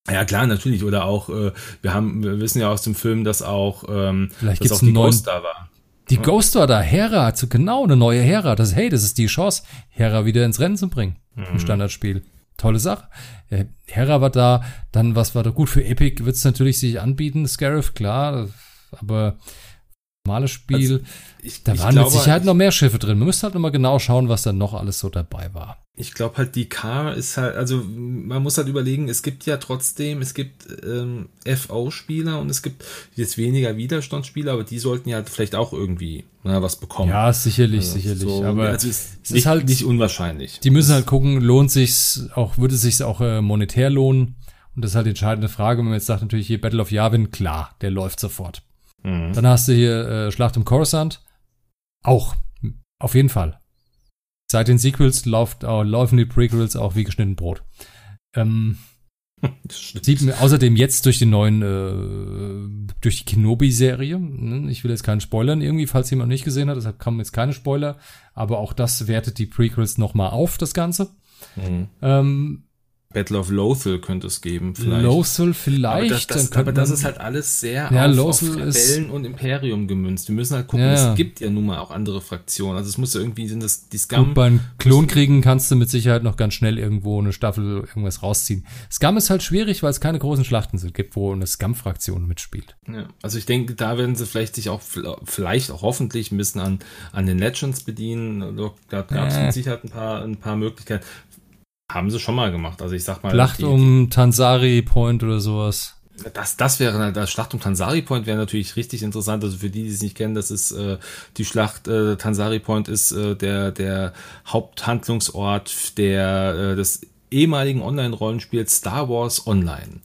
Ja klar, natürlich. Oder auch, äh, wir haben, wir wissen ja aus dem Film, dass auch, ähm, Vielleicht dass auch die Ghost da war. Die ja. Ghost war da, Hera, zu genau, eine neue Hera. Das, hey, das ist die Chance, Hera wieder ins Rennen zu bringen mhm. im Standardspiel. Tolle Sache. Äh, Hera war da, dann was war da gut für Epic, wird es natürlich sich anbieten, Scarif, klar, aber normales Spiel. Also ich, da waren glaube, mit Sicherheit noch mehr Schiffe drin. Man müsste halt nochmal genau schauen, was da noch alles so dabei war. Ich glaube halt, die K ist halt, also man muss halt überlegen, es gibt ja trotzdem, es gibt ähm, FO-Spieler und es gibt jetzt weniger Widerstandsspieler, aber die sollten ja vielleicht auch irgendwie na, was bekommen. Ja, sicherlich, also, sicherlich. So, aber also es, es ist halt nicht unwahrscheinlich. Die müssen halt gucken, lohnt sich's auch, würde es sich auch äh, monetär lohnen? Und das ist halt die entscheidende Frage, wenn man jetzt sagt, natürlich hier Battle of Yavin, klar, der läuft sofort. Mhm. Dann hast du hier äh, Schlacht um Coruscant. Auch. Auf jeden Fall. Seit den Sequels läuft, äh, laufen die Prequels auch wie geschnitten Brot. Ähm, sieht mir außerdem jetzt durch den neuen, äh, durch die Kenobi-Serie, ne? ich will jetzt keinen spoilern irgendwie, falls jemand nicht gesehen hat, deshalb kamen jetzt keine Spoiler, aber auch das wertet die Prequels nochmal auf, das Ganze. Mhm. Ähm, Battle of Lothal könnte es geben, vielleicht. Lothal vielleicht. Aber das, das, aber das ist halt alles sehr ja, auf, auf Rebellen und Imperium gemünzt. Wir müssen halt gucken, ja. es gibt ja nun mal auch andere Fraktionen. Also es muss ja irgendwie, sind das die Scum. Gut, beim Klonkriegen kannst du mit Sicherheit noch ganz schnell irgendwo eine Staffel irgendwas rausziehen. Scum ist halt schwierig, weil es keine großen Schlachten sind, gibt, wo eine Scum-Fraktion mitspielt. Ja, also ich denke, da werden sie vielleicht sich auch, vielleicht auch hoffentlich ein bisschen an, an den Legends bedienen. Da gab es äh. mit Sicherheit ein paar, ein paar Möglichkeiten. Haben sie schon mal gemacht. Also ich sag mal. Schlacht um Tansari Point oder sowas. Das, das wäre, das Schlacht um Tansari Point wäre natürlich richtig interessant. Also für die, die es nicht kennen, das ist äh, die Schlacht äh, Tansari Point ist äh, der, der Haupthandlungsort der, äh, des ehemaligen Online-Rollenspiels Star Wars Online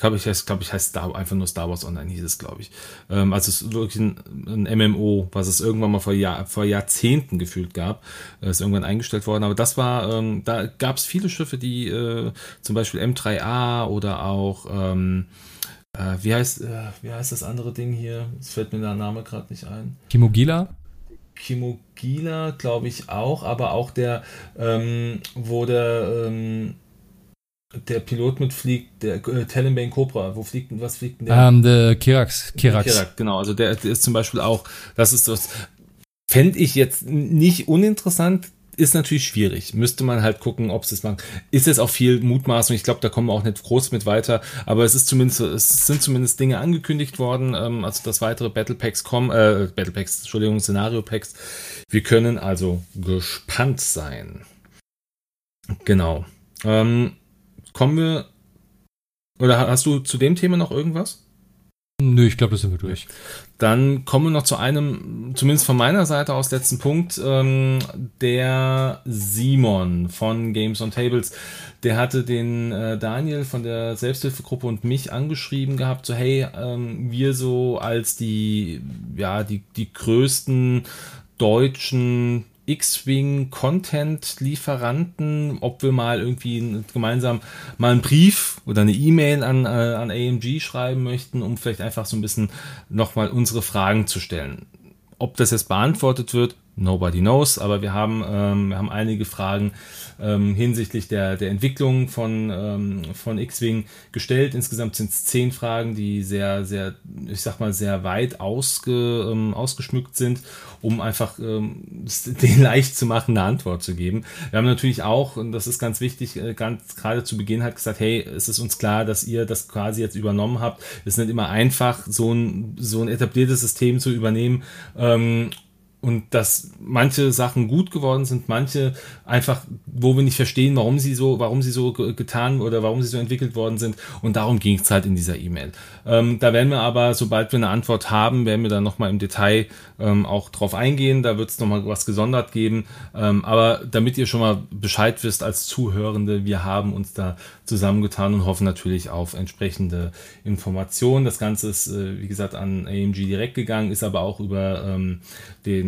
glaube ich, heißt, glaube ich, heißt Star, einfach nur Star Wars Online hieß es, glaube ich. Ähm, also es ist wirklich ein, ein, MMO, was es irgendwann mal vor, Jahr, vor Jahrzehnten gefühlt gab, äh, ist irgendwann eingestellt worden. Aber das war, ähm, da gab es viele Schiffe, die äh, zum Beispiel M3A oder auch ähm, äh, wie heißt, äh, wie heißt das andere Ding hier? Es fällt mir der Name gerade nicht ein. Kimogila? Kimogila, glaube ich auch, aber auch der, ähm, wo der ähm, der Pilot mitfliegt, der äh, Talonbane Cobra, wo fliegt was fliegt denn der? Um, ähm, der Kirax. Kirax. Kirax, genau. Also der, der, ist zum Beispiel auch, das ist das, fände ich jetzt nicht uninteressant, ist natürlich schwierig. Müsste man halt gucken, ob es das macht. Ist es auch viel Mutmaßung. Ich glaube, da kommen wir auch nicht groß mit weiter. Aber es ist zumindest, es sind zumindest Dinge angekündigt worden. Ähm, also, dass weitere Battle Packs kommen, äh, Battle Packs, Entschuldigung, Szenario Packs. Wir können also gespannt sein. Genau. Ähm, kommen wir. Oder hast du zu dem Thema noch irgendwas? Nö, ich glaube, das sind wir durch. Dann kommen wir noch zu einem, zumindest von meiner Seite aus, letzten Punkt. Ähm, der Simon von Games on Tables, der hatte den äh, Daniel von der Selbsthilfegruppe und mich angeschrieben gehabt, so hey, ähm, wir so als die, ja, die, die größten deutschen X-Wing-Content-Lieferanten, ob wir mal irgendwie gemeinsam mal einen Brief oder eine E-Mail an, äh, an AMG schreiben möchten, um vielleicht einfach so ein bisschen nochmal unsere Fragen zu stellen. Ob das jetzt beantwortet wird, nobody knows, aber wir haben, ähm, wir haben einige Fragen ähm, hinsichtlich der, der Entwicklung von, ähm, von X-Wing gestellt. Insgesamt sind es zehn Fragen, die sehr, sehr, ich sag mal, sehr weit ausge, ähm, ausgeschmückt sind, um einfach ähm, den leicht zu machen, eine Antwort zu geben. Wir haben natürlich auch, und das ist ganz wichtig, äh, ganz gerade zu Beginn hat gesagt, hey, es ist uns klar, dass ihr das quasi jetzt übernommen habt. Es ist nicht immer einfach, so ein, so ein etabliertes System zu übernehmen. Ähm, und dass manche Sachen gut geworden sind, manche einfach, wo wir nicht verstehen, warum sie so, warum sie so getan oder warum sie so entwickelt worden sind. Und darum ging es halt in dieser E-Mail. Ähm, da werden wir aber, sobald wir eine Antwort haben, werden wir dann nochmal im Detail ähm, auch drauf eingehen. Da wird es nochmal was gesondert geben. Ähm, aber damit ihr schon mal Bescheid wisst als Zuhörende, wir haben uns da zusammengetan und hoffen natürlich auf entsprechende Informationen. Das Ganze ist, äh, wie gesagt, an AMG direkt gegangen, ist aber auch über ähm,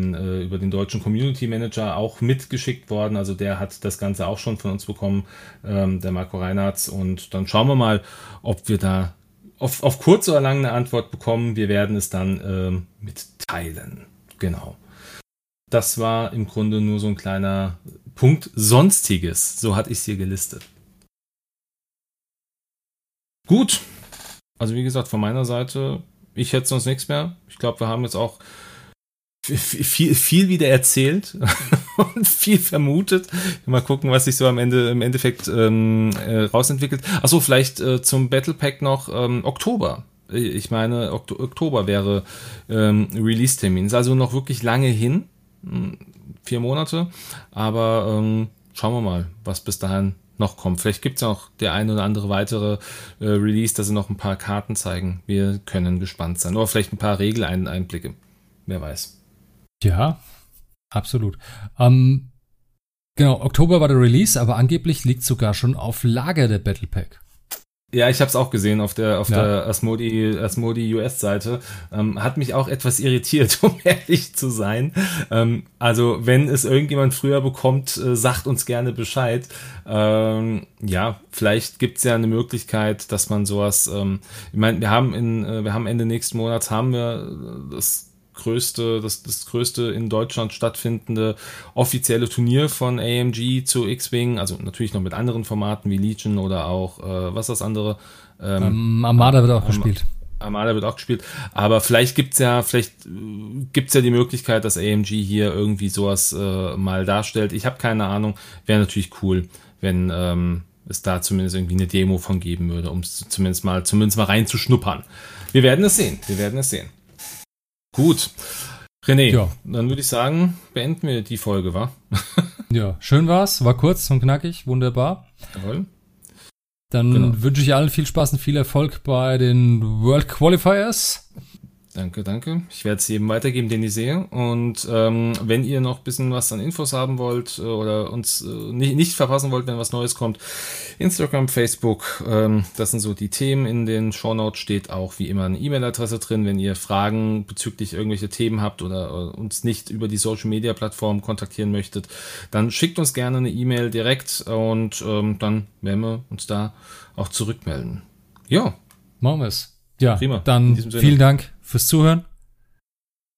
den, äh, über den deutschen Community Manager auch mitgeschickt worden. Also der hat das Ganze auch schon von uns bekommen, ähm, der Marco Reinhardt. Und dann schauen wir mal, ob wir da auf, auf kurz oder lang eine Antwort bekommen. Wir werden es dann ähm, mitteilen. Genau. Das war im Grunde nur so ein kleiner Punkt Sonstiges. So hatte ich es hier gelistet. Gut. Also wie gesagt, von meiner Seite, ich hätte sonst nichts mehr. Ich glaube, wir haben jetzt auch viel, viel wieder erzählt und viel vermutet. Mal gucken, was sich so am Ende im Endeffekt ähm, äh, rausentwickelt. Achso, vielleicht äh, zum Battle Pack noch ähm, Oktober. Ich meine, Okto Oktober wäre ähm, Release-Termin. Ist also noch wirklich lange hin. Hm, vier Monate. Aber ähm, schauen wir mal, was bis dahin noch kommt. Vielleicht gibt es auch der ein oder andere weitere äh, Release, dass sie noch ein paar Karten zeigen. Wir können gespannt sein. Oder vielleicht ein paar Regeleinblicke. Wer weiß. Ja, absolut. Ähm, genau, Oktober war der Release, aber angeblich liegt sogar schon auf Lager der Battle Pack. Ja, ich habe es auch gesehen auf der auf ja. der Asmodi Asmodi US Seite. Ähm, hat mich auch etwas irritiert, um ehrlich zu sein. Ähm, also wenn es irgendjemand früher bekommt, äh, sagt uns gerne Bescheid. Ähm, ja, vielleicht gibt's ja eine Möglichkeit, dass man sowas. Ähm, ich meine, wir haben in äh, wir haben Ende nächsten Monats haben wir äh, das größte, das, das größte in Deutschland stattfindende offizielle Turnier von AMG zu X-Wing, also natürlich noch mit anderen Formaten wie Legion oder auch, äh, was das andere? Ähm, Armada wird auch Am gespielt. Armada wird auch gespielt, aber vielleicht gibt's ja, vielleicht äh, gibt's ja die Möglichkeit, dass AMG hier irgendwie sowas äh, mal darstellt. Ich habe keine Ahnung, wäre natürlich cool, wenn ähm, es da zumindest irgendwie eine Demo von geben würde, um zumindest mal, zumindest mal reinzuschnuppern. Wir werden es sehen, wir werden es sehen. Gut. René, ja. dann würde ich sagen, beenden wir die Folge, wa? ja, schön war's, war kurz und knackig, wunderbar. Jawohl. Dann genau. wünsche ich allen viel Spaß und viel Erfolg bei den World Qualifiers. Danke, danke. Ich werde es jedem weitergeben, den ich sehe. Und ähm, wenn ihr noch ein bisschen was an Infos haben wollt äh, oder uns äh, nicht, nicht verpassen wollt, wenn was Neues kommt, Instagram, Facebook, ähm, das sind so die Themen. In den Shownotes steht auch wie immer eine E-Mail-Adresse drin. Wenn ihr Fragen bezüglich irgendwelche Themen habt oder äh, uns nicht über die Social-Media-Plattform kontaktieren möchtet, dann schickt uns gerne eine E-Mail direkt und ähm, dann werden wir uns da auch zurückmelden. Ja. Machen wir es. Ja, Prima. dann vielen Dank fürs Zuhören.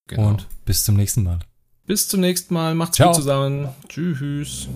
Genau. Und bis zum nächsten Mal. Bis zum nächsten Mal. Macht's Ciao. gut zusammen. Tschüss.